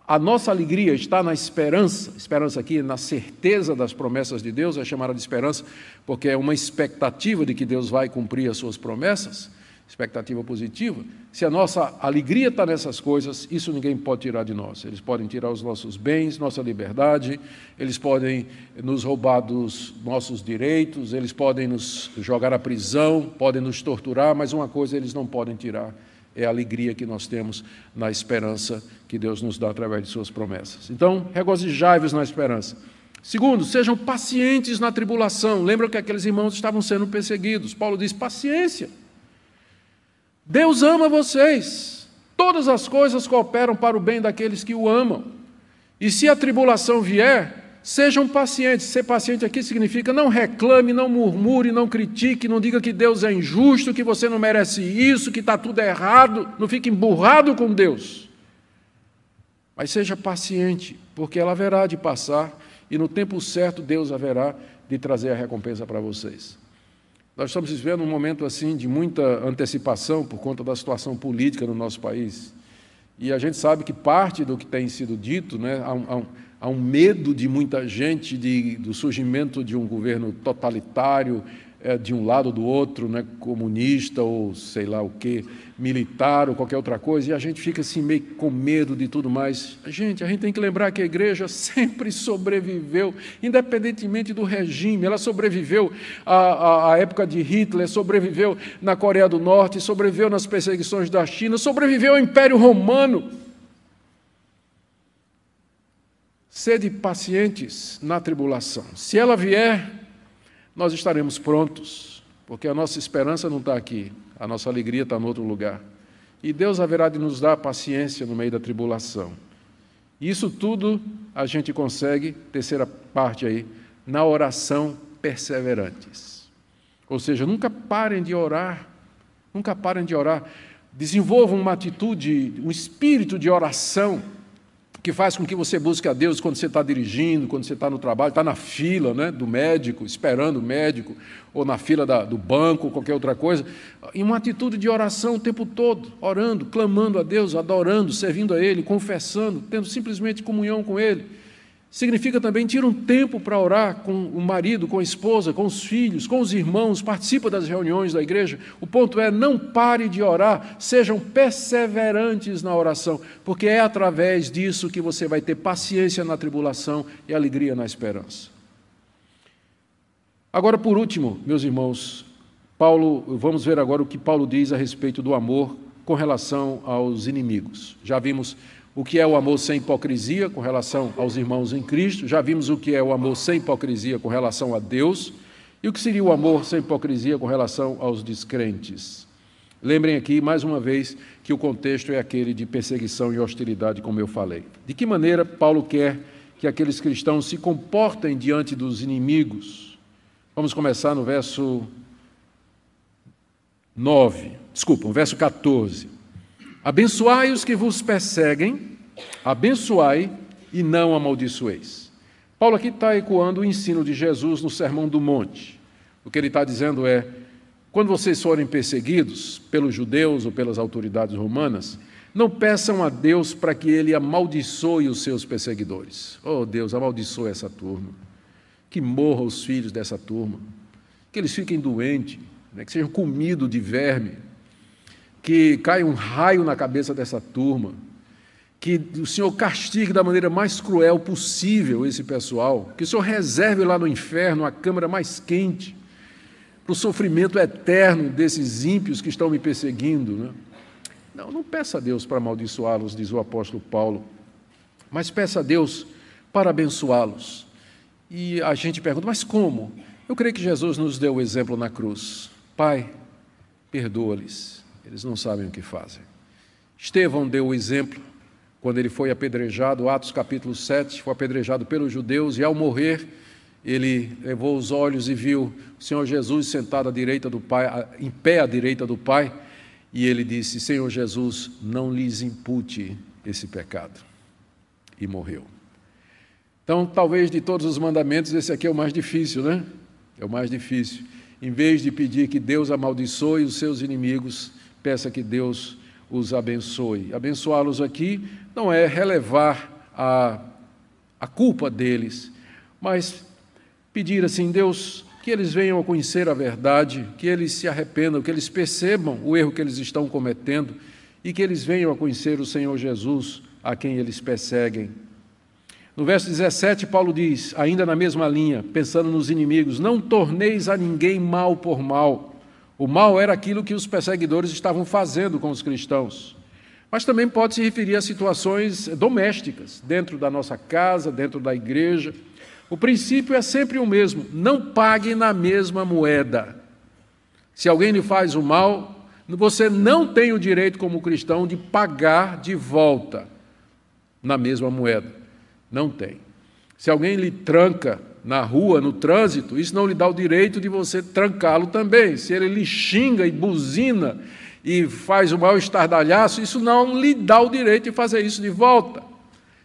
a nossa alegria está na esperança, esperança aqui, na certeza das promessas de Deus, é chamada de esperança, porque é uma expectativa de que Deus vai cumprir as suas promessas expectativa positiva, se a nossa alegria está nessas coisas, isso ninguém pode tirar de nós. Eles podem tirar os nossos bens, nossa liberdade, eles podem nos roubar dos nossos direitos, eles podem nos jogar à prisão, podem nos torturar, mas uma coisa eles não podem tirar é a alegria que nós temos na esperança que Deus nos dá através de Suas promessas. Então, regozijai-vos na esperança. Segundo, sejam pacientes na tribulação. Lembra que aqueles irmãos estavam sendo perseguidos. Paulo diz: paciência. Deus ama vocês. Todas as coisas cooperam para o bem daqueles que o amam. E se a tribulação vier, sejam pacientes. Ser paciente aqui significa não reclame, não murmure, não critique, não diga que Deus é injusto, que você não merece isso, que está tudo errado. Não fique emburrado com Deus. Mas seja paciente, porque ela haverá de passar e no tempo certo Deus haverá de trazer a recompensa para vocês. Nós estamos vivendo um momento assim de muita antecipação por conta da situação política no nosso país. E a gente sabe que parte do que tem sido dito, né, há, um, há um medo de muita gente de, do surgimento de um governo totalitário, é, de um lado ou do outro, né, comunista ou sei lá o que, militar ou qualquer outra coisa, e a gente fica assim meio com medo de tudo mais. Gente, a gente tem que lembrar que a igreja sempre sobreviveu, independentemente do regime, ela sobreviveu à, à, à época de Hitler, sobreviveu na Coreia do Norte, sobreviveu nas perseguições da China, sobreviveu ao Império Romano. Sede pacientes na tribulação. Se ela vier, nós estaremos prontos, porque a nossa esperança não está aqui, a nossa alegria está em outro lugar. E Deus haverá de nos dar paciência no meio da tribulação. Isso tudo a gente consegue, terceira parte aí, na oração perseverantes. Ou seja, nunca parem de orar, nunca parem de orar. Desenvolvam uma atitude, um espírito de oração que faz com que você busque a Deus quando você está dirigindo, quando você está no trabalho, está na fila né, do médico, esperando o médico, ou na fila da, do banco, qualquer outra coisa, em uma atitude de oração o tempo todo, orando, clamando a Deus, adorando, servindo a Ele, confessando, tendo simplesmente comunhão com Ele. Significa também tira um tempo para orar com o marido, com a esposa, com os filhos, com os irmãos, participa das reuniões da igreja. O ponto é, não pare de orar, sejam perseverantes na oração, porque é através disso que você vai ter paciência na tribulação e alegria na esperança. Agora, por último, meus irmãos, Paulo, vamos ver agora o que Paulo diz a respeito do amor com relação aos inimigos. Já vimos o que é o amor sem hipocrisia com relação aos irmãos em Cristo, já vimos o que é o amor sem hipocrisia com relação a Deus e o que seria o amor sem hipocrisia com relação aos descrentes. Lembrem aqui, mais uma vez, que o contexto é aquele de perseguição e hostilidade, como eu falei. De que maneira Paulo quer que aqueles cristãos se comportem diante dos inimigos? Vamos começar no verso 9, desculpa, no verso 14. Abençoai os que vos perseguem, abençoai e não amaldiçoeis. Paulo aqui está ecoando o ensino de Jesus no Sermão do Monte. O que ele está dizendo é: quando vocês forem perseguidos pelos judeus ou pelas autoridades romanas, não peçam a Deus para que ele amaldiçoe os seus perseguidores. Oh Deus, amaldiçoe essa turma. Que morram os filhos dessa turma. Que eles fiquem doentes, né? que sejam comidos de verme que caia um raio na cabeça dessa turma, que o Senhor castigue da maneira mais cruel possível esse pessoal, que o Senhor reserve lá no inferno a câmara mais quente, para o sofrimento eterno desses ímpios que estão me perseguindo. Né? Não, não peça a Deus para amaldiçoá-los, diz o apóstolo Paulo, mas peça a Deus para abençoá-los. E a gente pergunta, mas como? Eu creio que Jesus nos deu o exemplo na cruz. Pai, perdoa-lhes eles não sabem o que fazem. Estevão deu o exemplo quando ele foi apedrejado, Atos capítulo 7, foi apedrejado pelos judeus e ao morrer ele levou os olhos e viu o Senhor Jesus sentado à direita do Pai, em pé à direita do Pai, e ele disse: Senhor Jesus, não lhes impute esse pecado. E morreu. Então, talvez de todos os mandamentos, esse aqui é o mais difícil, né? É o mais difícil. Em vez de pedir que Deus amaldiçoe os seus inimigos, peça que Deus os abençoe. Abençoá-los aqui não é relevar a, a culpa deles, mas pedir assim, Deus, que eles venham a conhecer a verdade, que eles se arrependam, que eles percebam o erro que eles estão cometendo e que eles venham a conhecer o Senhor Jesus, a quem eles perseguem. No verso 17, Paulo diz, ainda na mesma linha, pensando nos inimigos: Não torneis a ninguém mal por mal o mal era aquilo que os perseguidores estavam fazendo com os cristãos. Mas também pode se referir a situações domésticas, dentro da nossa casa, dentro da igreja. O princípio é sempre o mesmo: não pague na mesma moeda. Se alguém lhe faz o mal, você não tem o direito, como cristão, de pagar de volta na mesma moeda. Não tem. Se alguém lhe tranca na rua, no trânsito, isso não lhe dá o direito de você trancá-lo também. Se ele lhe xinga e buzina e faz o maior estardalhaço, isso não lhe dá o direito de fazer isso de volta.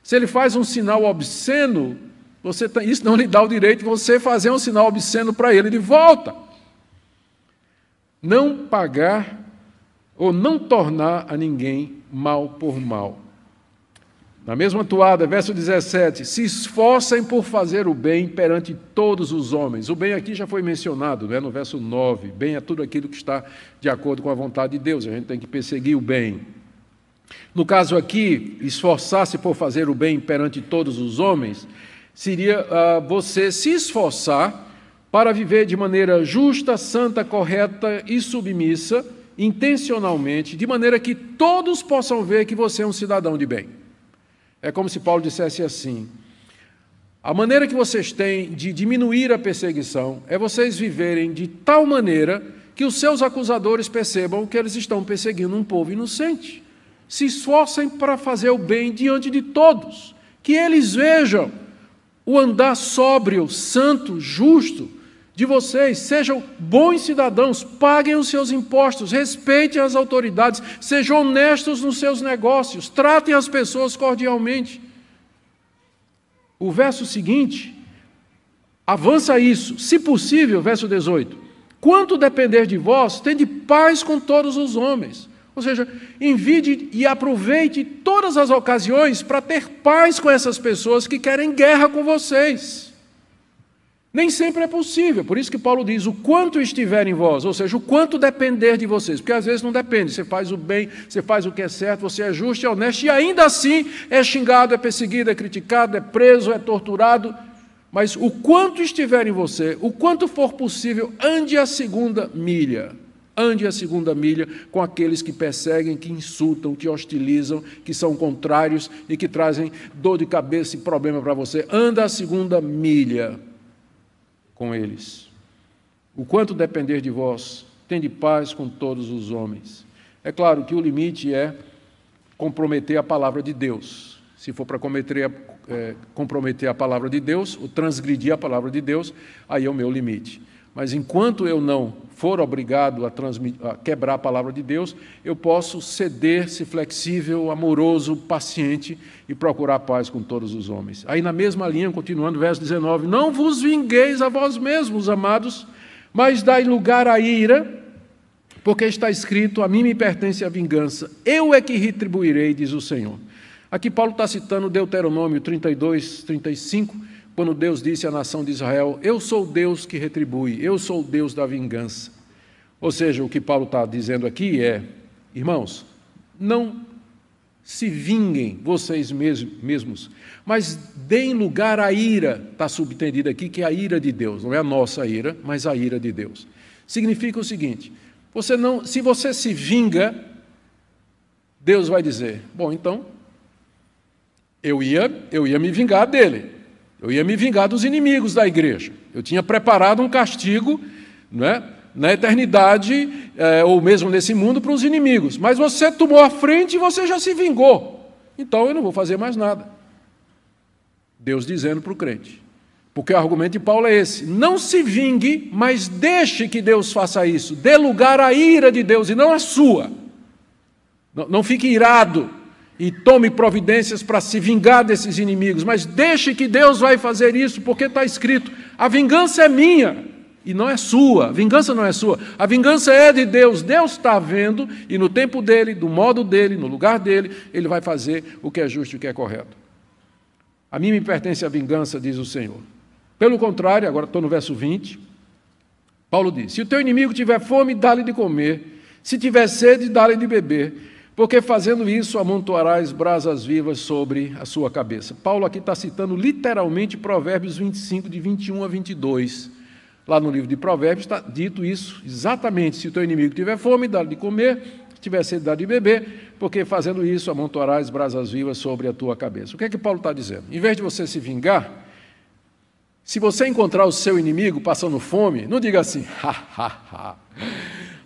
Se ele faz um sinal obsceno, você, isso não lhe dá o direito de você fazer um sinal obsceno para ele de volta. Não pagar ou não tornar a ninguém mal por mal. Na mesma toada, verso 17: se esforcem por fazer o bem perante todos os homens. O bem aqui já foi mencionado, né, no verso 9. Bem é tudo aquilo que está de acordo com a vontade de Deus. A gente tem que perseguir o bem. No caso aqui, esforçar-se por fazer o bem perante todos os homens, seria uh, você se esforçar para viver de maneira justa, santa, correta e submissa, intencionalmente, de maneira que todos possam ver que você é um cidadão de bem. É como se Paulo dissesse assim: a maneira que vocês têm de diminuir a perseguição é vocês viverem de tal maneira que os seus acusadores percebam que eles estão perseguindo um povo inocente. Se esforcem para fazer o bem diante de todos, que eles vejam o andar sóbrio, santo, justo de vocês. Sejam bons cidadãos, paguem os seus impostos, respeitem as autoridades, sejam honestos nos seus negócios, tratem as pessoas cordialmente. O verso seguinte avança isso, se possível, verso 18: Quanto depender de vós, tende paz com todos os homens. Ou seja, envie e aproveite todas as ocasiões para ter paz com essas pessoas que querem guerra com vocês. Nem sempre é possível, por isso que Paulo diz: o quanto estiver em vós, ou seja, o quanto depender de vocês, porque às vezes não depende, você faz o bem, você faz o que é certo, você é justo e honesto, e ainda assim é xingado, é perseguido, é criticado, é preso, é torturado. Mas o quanto estiver em você, o quanto for possível, ande a segunda milha. Ande a segunda milha com aqueles que perseguem, que insultam, que hostilizam, que são contrários e que trazem dor de cabeça e problema para você. Anda a segunda milha com eles. O quanto depender de vós, tende paz com todos os homens. É claro que o limite é comprometer a palavra de Deus. Se for para é, comprometer a palavra de Deus, ou transgredir a palavra de Deus, aí é o meu limite. Mas enquanto eu não for obrigado a, a, quebrar a palavra de Deus, eu posso ceder-se flexível, amoroso, paciente e procurar paz com todos os homens. Aí, na mesma linha, continuando, verso 19: Não vos vingueis a vós mesmos, amados, mas dai lugar à ira, porque está escrito: A mim me pertence a vingança, eu é que retribuirei, diz o Senhor. Aqui, Paulo está citando Deuteronômio 32, 35 quando Deus disse à nação de Israel: Eu sou Deus que retribui, eu sou Deus da vingança. Ou seja, o que Paulo está dizendo aqui é: irmãos, não se vinguem vocês mesmos, mas deem lugar à ira, está subtendido aqui que é a ira de Deus, não é a nossa ira, mas a ira de Deus. Significa o seguinte: você não, se você se vinga, Deus vai dizer: bom, então eu ia, eu ia me vingar dele. Eu ia me vingar dos inimigos da igreja. Eu tinha preparado um castigo né, na eternidade, é, ou mesmo nesse mundo, para os inimigos. Mas você tomou a frente e você já se vingou. Então eu não vou fazer mais nada. Deus dizendo para o crente. Porque o argumento de Paulo é esse: não se vingue, mas deixe que Deus faça isso. Dê lugar à ira de Deus e não à sua. Não, não fique irado e tome providências para se vingar desses inimigos, mas deixe que Deus vai fazer isso, porque está escrito: a vingança é minha e não é sua, a vingança não é sua, a vingança é de Deus. Deus está vendo e no tempo dele, do modo dele, no lugar dele, ele vai fazer o que é justo e o que é correto. A mim me pertence a vingança, diz o Senhor. Pelo contrário, agora estou no verso 20. Paulo diz: Se o teu inimigo tiver fome, dá-lhe de comer, se tiver sede, dá-lhe de beber porque fazendo isso amontoarás brasas vivas sobre a sua cabeça. Paulo aqui está citando literalmente Provérbios 25, de 21 a 22. Lá no livro de Provérbios está dito isso exatamente: se o teu inimigo tiver fome, dá-lhe de comer, se tiver sede, dá de beber, porque fazendo isso amontoarás brasas vivas sobre a tua cabeça. O que é que Paulo está dizendo? Em vez de você se vingar, se você encontrar o seu inimigo passando fome, não diga assim, ha, ha, ha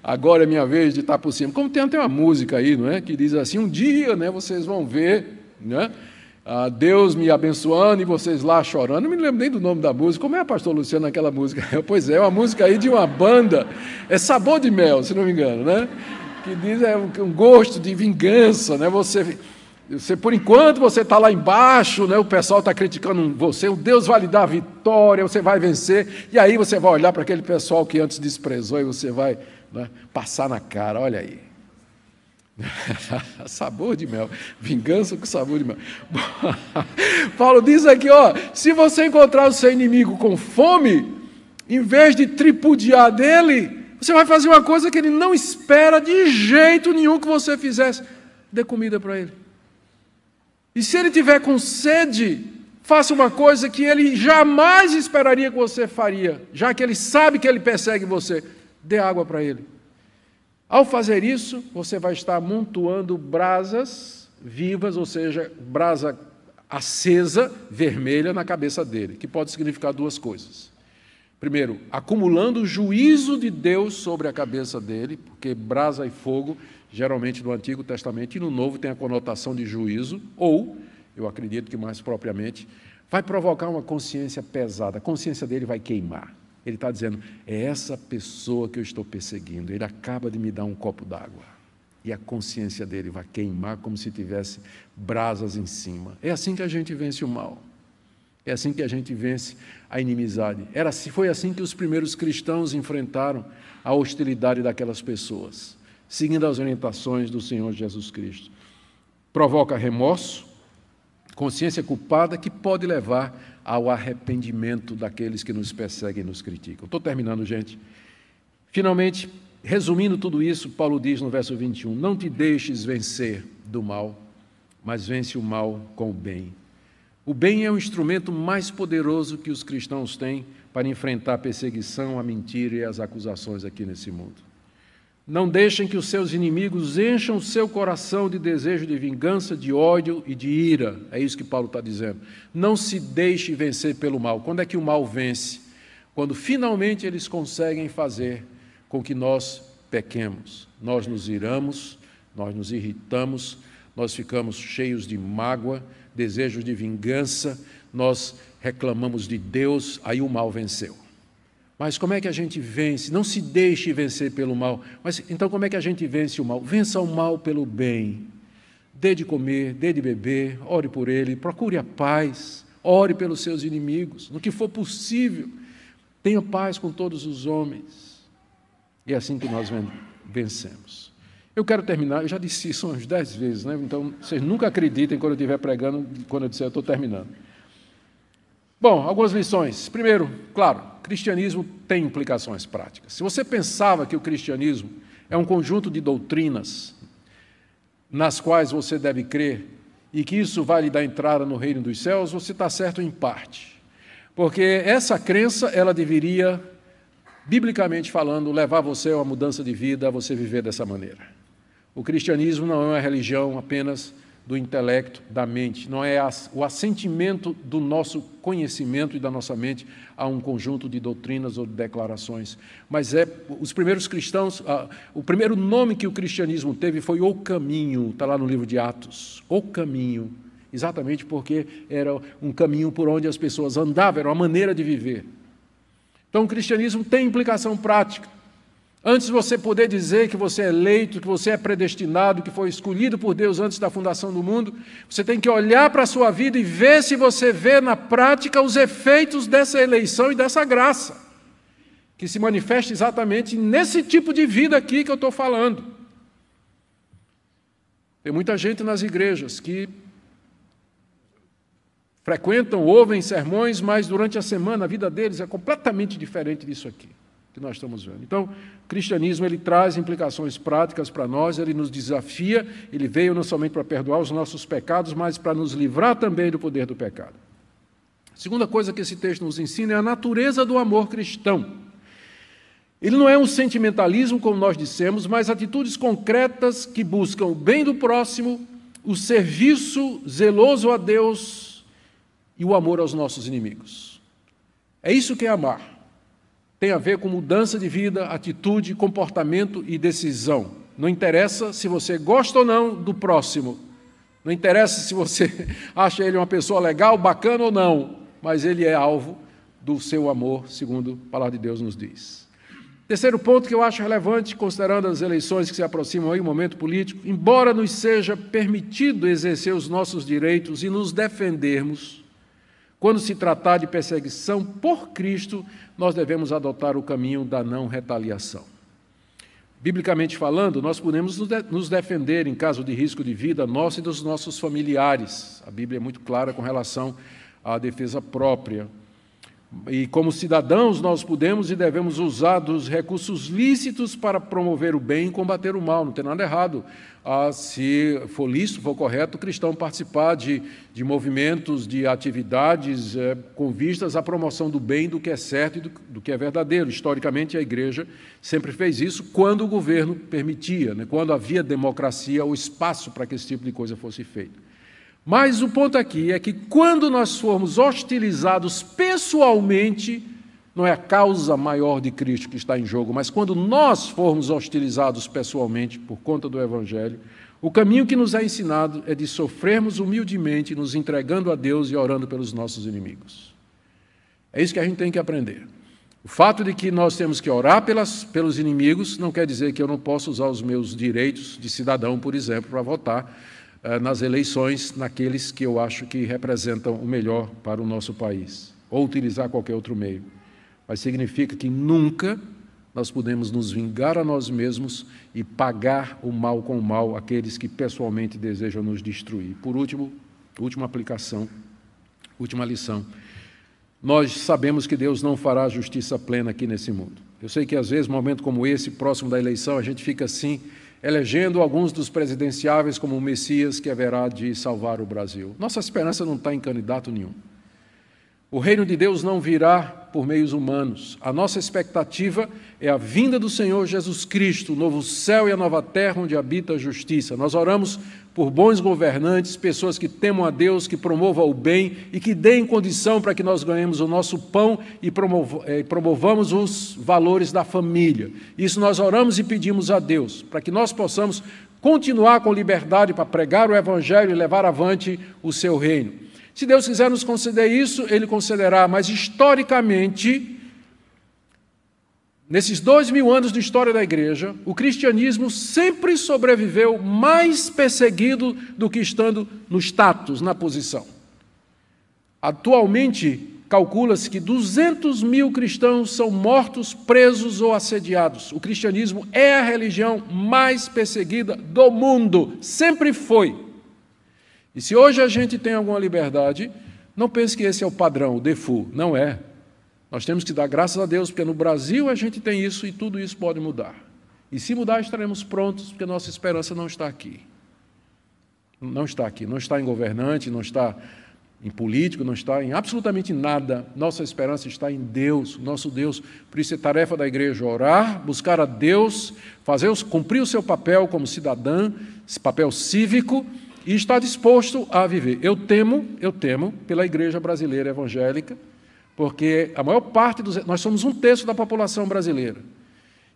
agora é minha vez de estar por cima. Como tem até uma música aí, não é? Que diz assim: um dia, né, vocês vão ver, né? Deus me abençoando e vocês lá chorando. Não me lembro nem do nome da música. Como é, pastor Luciano, aquela música? pois é, é uma música aí de uma banda. É Sabor de Mel, se não me engano, né? Que diz é um gosto de vingança, né? Você, você por enquanto você está lá embaixo, né? O pessoal está criticando você. O Deus vai lhe dar vitória, você vai vencer. E aí você vai olhar para aquele pessoal que antes desprezou e você vai né? passar na cara, olha aí. sabor de mel, vingança com sabor de mel. Paulo diz aqui, ó, se você encontrar o seu inimigo com fome, em vez de tripudiar dele, você vai fazer uma coisa que ele não espera de jeito nenhum que você fizesse. Dê comida para ele. E se ele tiver com sede, faça uma coisa que ele jamais esperaria que você faria, já que ele sabe que ele persegue você. Dê água para ele. Ao fazer isso, você vai estar amontoando brasas vivas, ou seja, brasa acesa, vermelha, na cabeça dele, que pode significar duas coisas. Primeiro, acumulando o juízo de Deus sobre a cabeça dele, porque brasa e fogo, geralmente no Antigo Testamento e no Novo, tem a conotação de juízo, ou, eu acredito que mais propriamente, vai provocar uma consciência pesada, a consciência dele vai queimar. Ele está dizendo: é essa pessoa que eu estou perseguindo, ele acaba de me dar um copo d'água. E a consciência dele vai queimar como se tivesse brasas em cima. É assim que a gente vence o mal. É assim que a gente vence a inimizade. Era, foi assim que os primeiros cristãos enfrentaram a hostilidade daquelas pessoas, seguindo as orientações do Senhor Jesus Cristo. Provoca remorso, consciência culpada que pode levar ao arrependimento daqueles que nos perseguem e nos criticam. Estou terminando, gente. Finalmente, resumindo tudo isso, Paulo diz no verso 21: Não te deixes vencer do mal, mas vence o mal com o bem. O bem é o instrumento mais poderoso que os cristãos têm para enfrentar a perseguição, a mentira e as acusações aqui nesse mundo. Não deixem que os seus inimigos encham o seu coração de desejo de vingança, de ódio e de ira. É isso que Paulo está dizendo. Não se deixe vencer pelo mal. Quando é que o mal vence? Quando finalmente eles conseguem fazer com que nós pequemos. Nós nos iramos, nós nos irritamos, nós ficamos cheios de mágoa, desejos de vingança, nós reclamamos de Deus, aí o mal venceu. Mas como é que a gente vence? Não se deixe vencer pelo mal. Mas então como é que a gente vence o mal? Vença o mal pelo bem. Dê de comer, dê de beber, ore por ele, procure a paz, ore pelos seus inimigos, no que for possível. Tenha paz com todos os homens. E é assim que nós vencemos. Eu quero terminar, eu já disse isso umas dez vezes, né? então vocês nunca acreditem quando eu estiver pregando, quando eu disser eu estou terminando. Bom, algumas lições. Primeiro, claro, cristianismo tem implicações práticas. Se você pensava que o cristianismo é um conjunto de doutrinas nas quais você deve crer e que isso vai lhe dar entrada no reino dos céus, você está certo em parte. Porque essa crença, ela deveria, biblicamente falando, levar você a uma mudança de vida, a você viver dessa maneira. O cristianismo não é uma religião apenas do intelecto, da mente, não é o assentimento do nosso conhecimento e da nossa mente a um conjunto de doutrinas ou de declarações, mas é os primeiros cristãos, o primeiro nome que o cristianismo teve foi o caminho, está lá no livro de Atos, o caminho, exatamente porque era um caminho por onde as pessoas andavam, era uma maneira de viver. Então o cristianismo tem implicação prática. Antes de você poder dizer que você é eleito, que você é predestinado, que foi escolhido por Deus antes da fundação do mundo, você tem que olhar para a sua vida e ver se você vê na prática os efeitos dessa eleição e dessa graça, que se manifesta exatamente nesse tipo de vida aqui que eu estou falando. Tem muita gente nas igrejas que frequentam, ouvem sermões, mas durante a semana a vida deles é completamente diferente disso aqui que nós estamos vendo. Então, o cristianismo ele traz implicações práticas para nós, ele nos desafia, ele veio não somente para perdoar os nossos pecados, mas para nos livrar também do poder do pecado. A segunda coisa que esse texto nos ensina é a natureza do amor cristão. Ele não é um sentimentalismo, como nós dissemos, mas atitudes concretas que buscam o bem do próximo, o serviço zeloso a Deus e o amor aos nossos inimigos. É isso que é amar tem a ver com mudança de vida, atitude, comportamento e decisão. Não interessa se você gosta ou não do próximo. Não interessa se você acha ele uma pessoa legal, bacana ou não, mas ele é alvo do seu amor, segundo a palavra de Deus nos diz. Terceiro ponto que eu acho relevante, considerando as eleições que se aproximam aí, o momento político, embora nos seja permitido exercer os nossos direitos e nos defendermos, quando se tratar de perseguição por Cristo, nós devemos adotar o caminho da não retaliação. Biblicamente falando, nós podemos nos defender em caso de risco de vida nosso e dos nossos familiares. A Bíblia é muito clara com relação à defesa própria. E como cidadãos, nós podemos e devemos usar dos recursos lícitos para promover o bem e combater o mal. Não tem nada errado. Ah, se for lícito, for correto, o cristão participar de, de movimentos, de atividades é, com vistas à promoção do bem, do que é certo e do, do, que é verdadeiro. Historicamente, a igreja sempre fez isso quando o governo permitia, né, quando havia democracia ou espaço para que esse tipo de coisa fosse feito. Mas o ponto aqui é que quando nós formos hostilizados pessoalmente, não é a causa maior de Cristo que está em jogo, mas quando nós formos hostilizados pessoalmente por conta do Evangelho, o caminho que nos é ensinado é de sofrermos humildemente, nos entregando a Deus e orando pelos nossos inimigos. É isso que a gente tem que aprender. O fato de que nós temos que orar pelas, pelos inimigos não quer dizer que eu não possa usar os meus direitos de cidadão, por exemplo, para votar nas eleições naqueles que eu acho que representam o melhor para o nosso país, ou utilizar qualquer outro meio. Mas significa que nunca nós podemos nos vingar a nós mesmos e pagar o mal com o mal aqueles que pessoalmente desejam nos destruir. Por último, última aplicação, última lição. Nós sabemos que Deus não fará justiça plena aqui nesse mundo. Eu sei que às vezes, momento como esse, próximo da eleição, a gente fica assim, elegendo alguns dos presidenciáveis como o Messias que haverá de salvar o Brasil. Nossa esperança não está em candidato nenhum. O reino de Deus não virá por meios humanos. A nossa expectativa é a vinda do Senhor Jesus Cristo, o novo céu e a nova terra onde habita a justiça. Nós oramos por bons governantes, pessoas que temam a Deus, que promovam o bem e que deem condição para que nós ganhemos o nosso pão e eh, promovamos os valores da família. Isso nós oramos e pedimos a Deus, para que nós possamos continuar com liberdade para pregar o Evangelho e levar avante o seu reino. Se Deus quiser nos conceder isso, Ele concederá, mas historicamente, nesses dois mil anos de história da igreja, o cristianismo sempre sobreviveu mais perseguido do que estando no status, na posição. Atualmente, calcula-se que 200 mil cristãos são mortos, presos ou assediados. O cristianismo é a religião mais perseguida do mundo, sempre foi. E se hoje a gente tem alguma liberdade, não pense que esse é o padrão, o default. Não é. Nós temos que dar graças a Deus, porque no Brasil a gente tem isso e tudo isso pode mudar. E se mudar, estaremos prontos, porque nossa esperança não está aqui. Não está aqui, não está em governante, não está em político, não está em absolutamente nada. Nossa esperança está em Deus, nosso Deus. Por isso é tarefa da igreja orar, buscar a Deus, fazer, cumprir o seu papel como cidadã, esse papel cívico, e está disposto a viver. Eu temo, eu temo pela igreja brasileira evangélica, porque a maior parte dos. Nós somos um terço da população brasileira.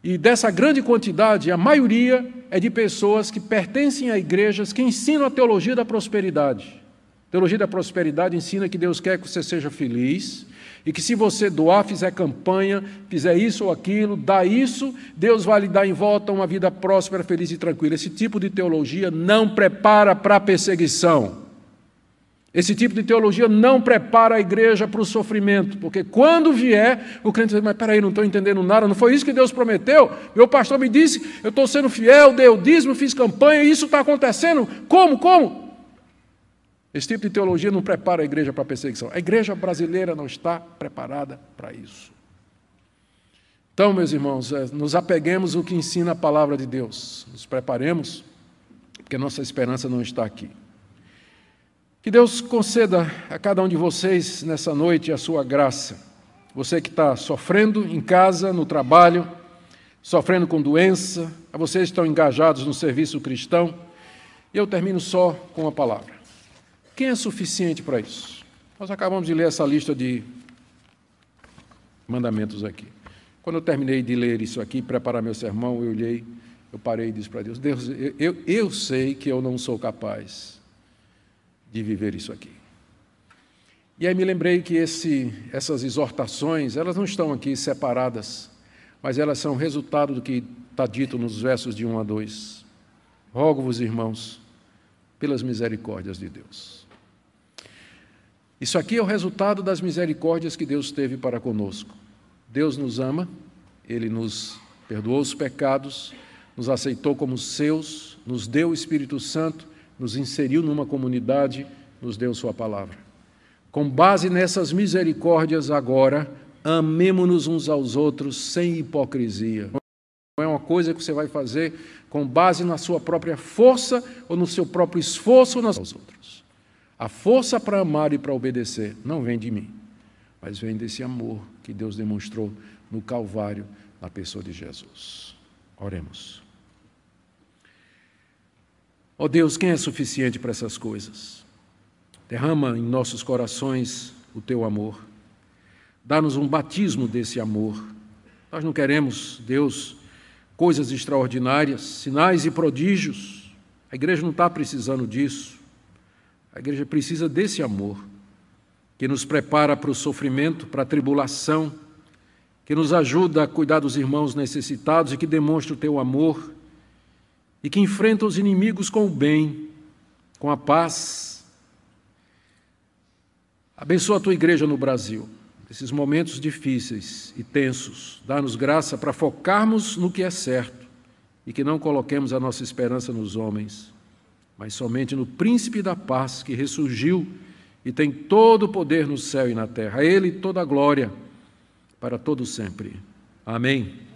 E dessa grande quantidade, a maioria é de pessoas que pertencem a igrejas que ensinam a teologia da prosperidade. A teologia da prosperidade ensina que Deus quer que você seja feliz, e que se você doar, fizer campanha, fizer isso ou aquilo, dá isso, Deus vai lhe dar em volta uma vida próspera, feliz e tranquila. Esse tipo de teologia não prepara para a perseguição. Esse tipo de teologia não prepara a igreja para o sofrimento, porque quando vier, o crente diz, mas peraí, não estou entendendo nada, não foi isso que Deus prometeu? Meu pastor me disse, eu estou sendo fiel, dei o dízimo, fiz campanha, e isso está acontecendo, como, como? Esse tipo de teologia não prepara a igreja para a perseguição. A igreja brasileira não está preparada para isso. Então, meus irmãos, é, nos apeguemos ao que ensina a palavra de Deus. Nos preparemos, porque nossa esperança não está aqui. Que Deus conceda a cada um de vocês nessa noite a sua graça. Você que está sofrendo em casa, no trabalho, sofrendo com doença, a vocês que estão engajados no serviço cristão. E eu termino só com uma palavra. Quem é suficiente para isso? Nós acabamos de ler essa lista de mandamentos aqui. Quando eu terminei de ler isso aqui, preparar meu sermão, eu olhei, eu parei e disse para Deus: Deus, eu, eu, eu sei que eu não sou capaz de viver isso aqui. E aí me lembrei que esse, essas exortações, elas não estão aqui separadas, mas elas são resultado do que está dito nos versos de 1 a 2. Rogo-vos, irmãos, pelas misericórdias de Deus isso aqui é o resultado das misericórdias que Deus teve para conosco. Deus nos ama, Ele nos perdoou os pecados, nos aceitou como seus, nos deu o Espírito Santo, nos inseriu numa comunidade, nos deu Sua palavra. Com base nessas misericórdias, agora, amemo-nos uns aos outros sem hipocrisia. Não é uma coisa que você vai fazer com base na sua própria força ou no seu próprio esforço nas outros. A força para amar e para obedecer não vem de mim, mas vem desse amor que Deus demonstrou no Calvário, na pessoa de Jesus. Oremos. Ó oh Deus, quem é suficiente para essas coisas? Derrama em nossos corações o teu amor. Dá-nos um batismo desse amor. Nós não queremos, Deus, coisas extraordinárias, sinais e prodígios. A igreja não está precisando disso. A igreja precisa desse amor que nos prepara para o sofrimento, para a tribulação, que nos ajuda a cuidar dos irmãos necessitados e que demonstra o teu amor e que enfrenta os inimigos com o bem, com a paz. Abençoa a tua igreja no Brasil, nesses momentos difíceis e tensos. Dá-nos graça para focarmos no que é certo e que não coloquemos a nossa esperança nos homens, mas somente no príncipe da paz que ressurgiu e tem todo o poder no céu e na terra. A ele toda a glória para todo sempre. Amém.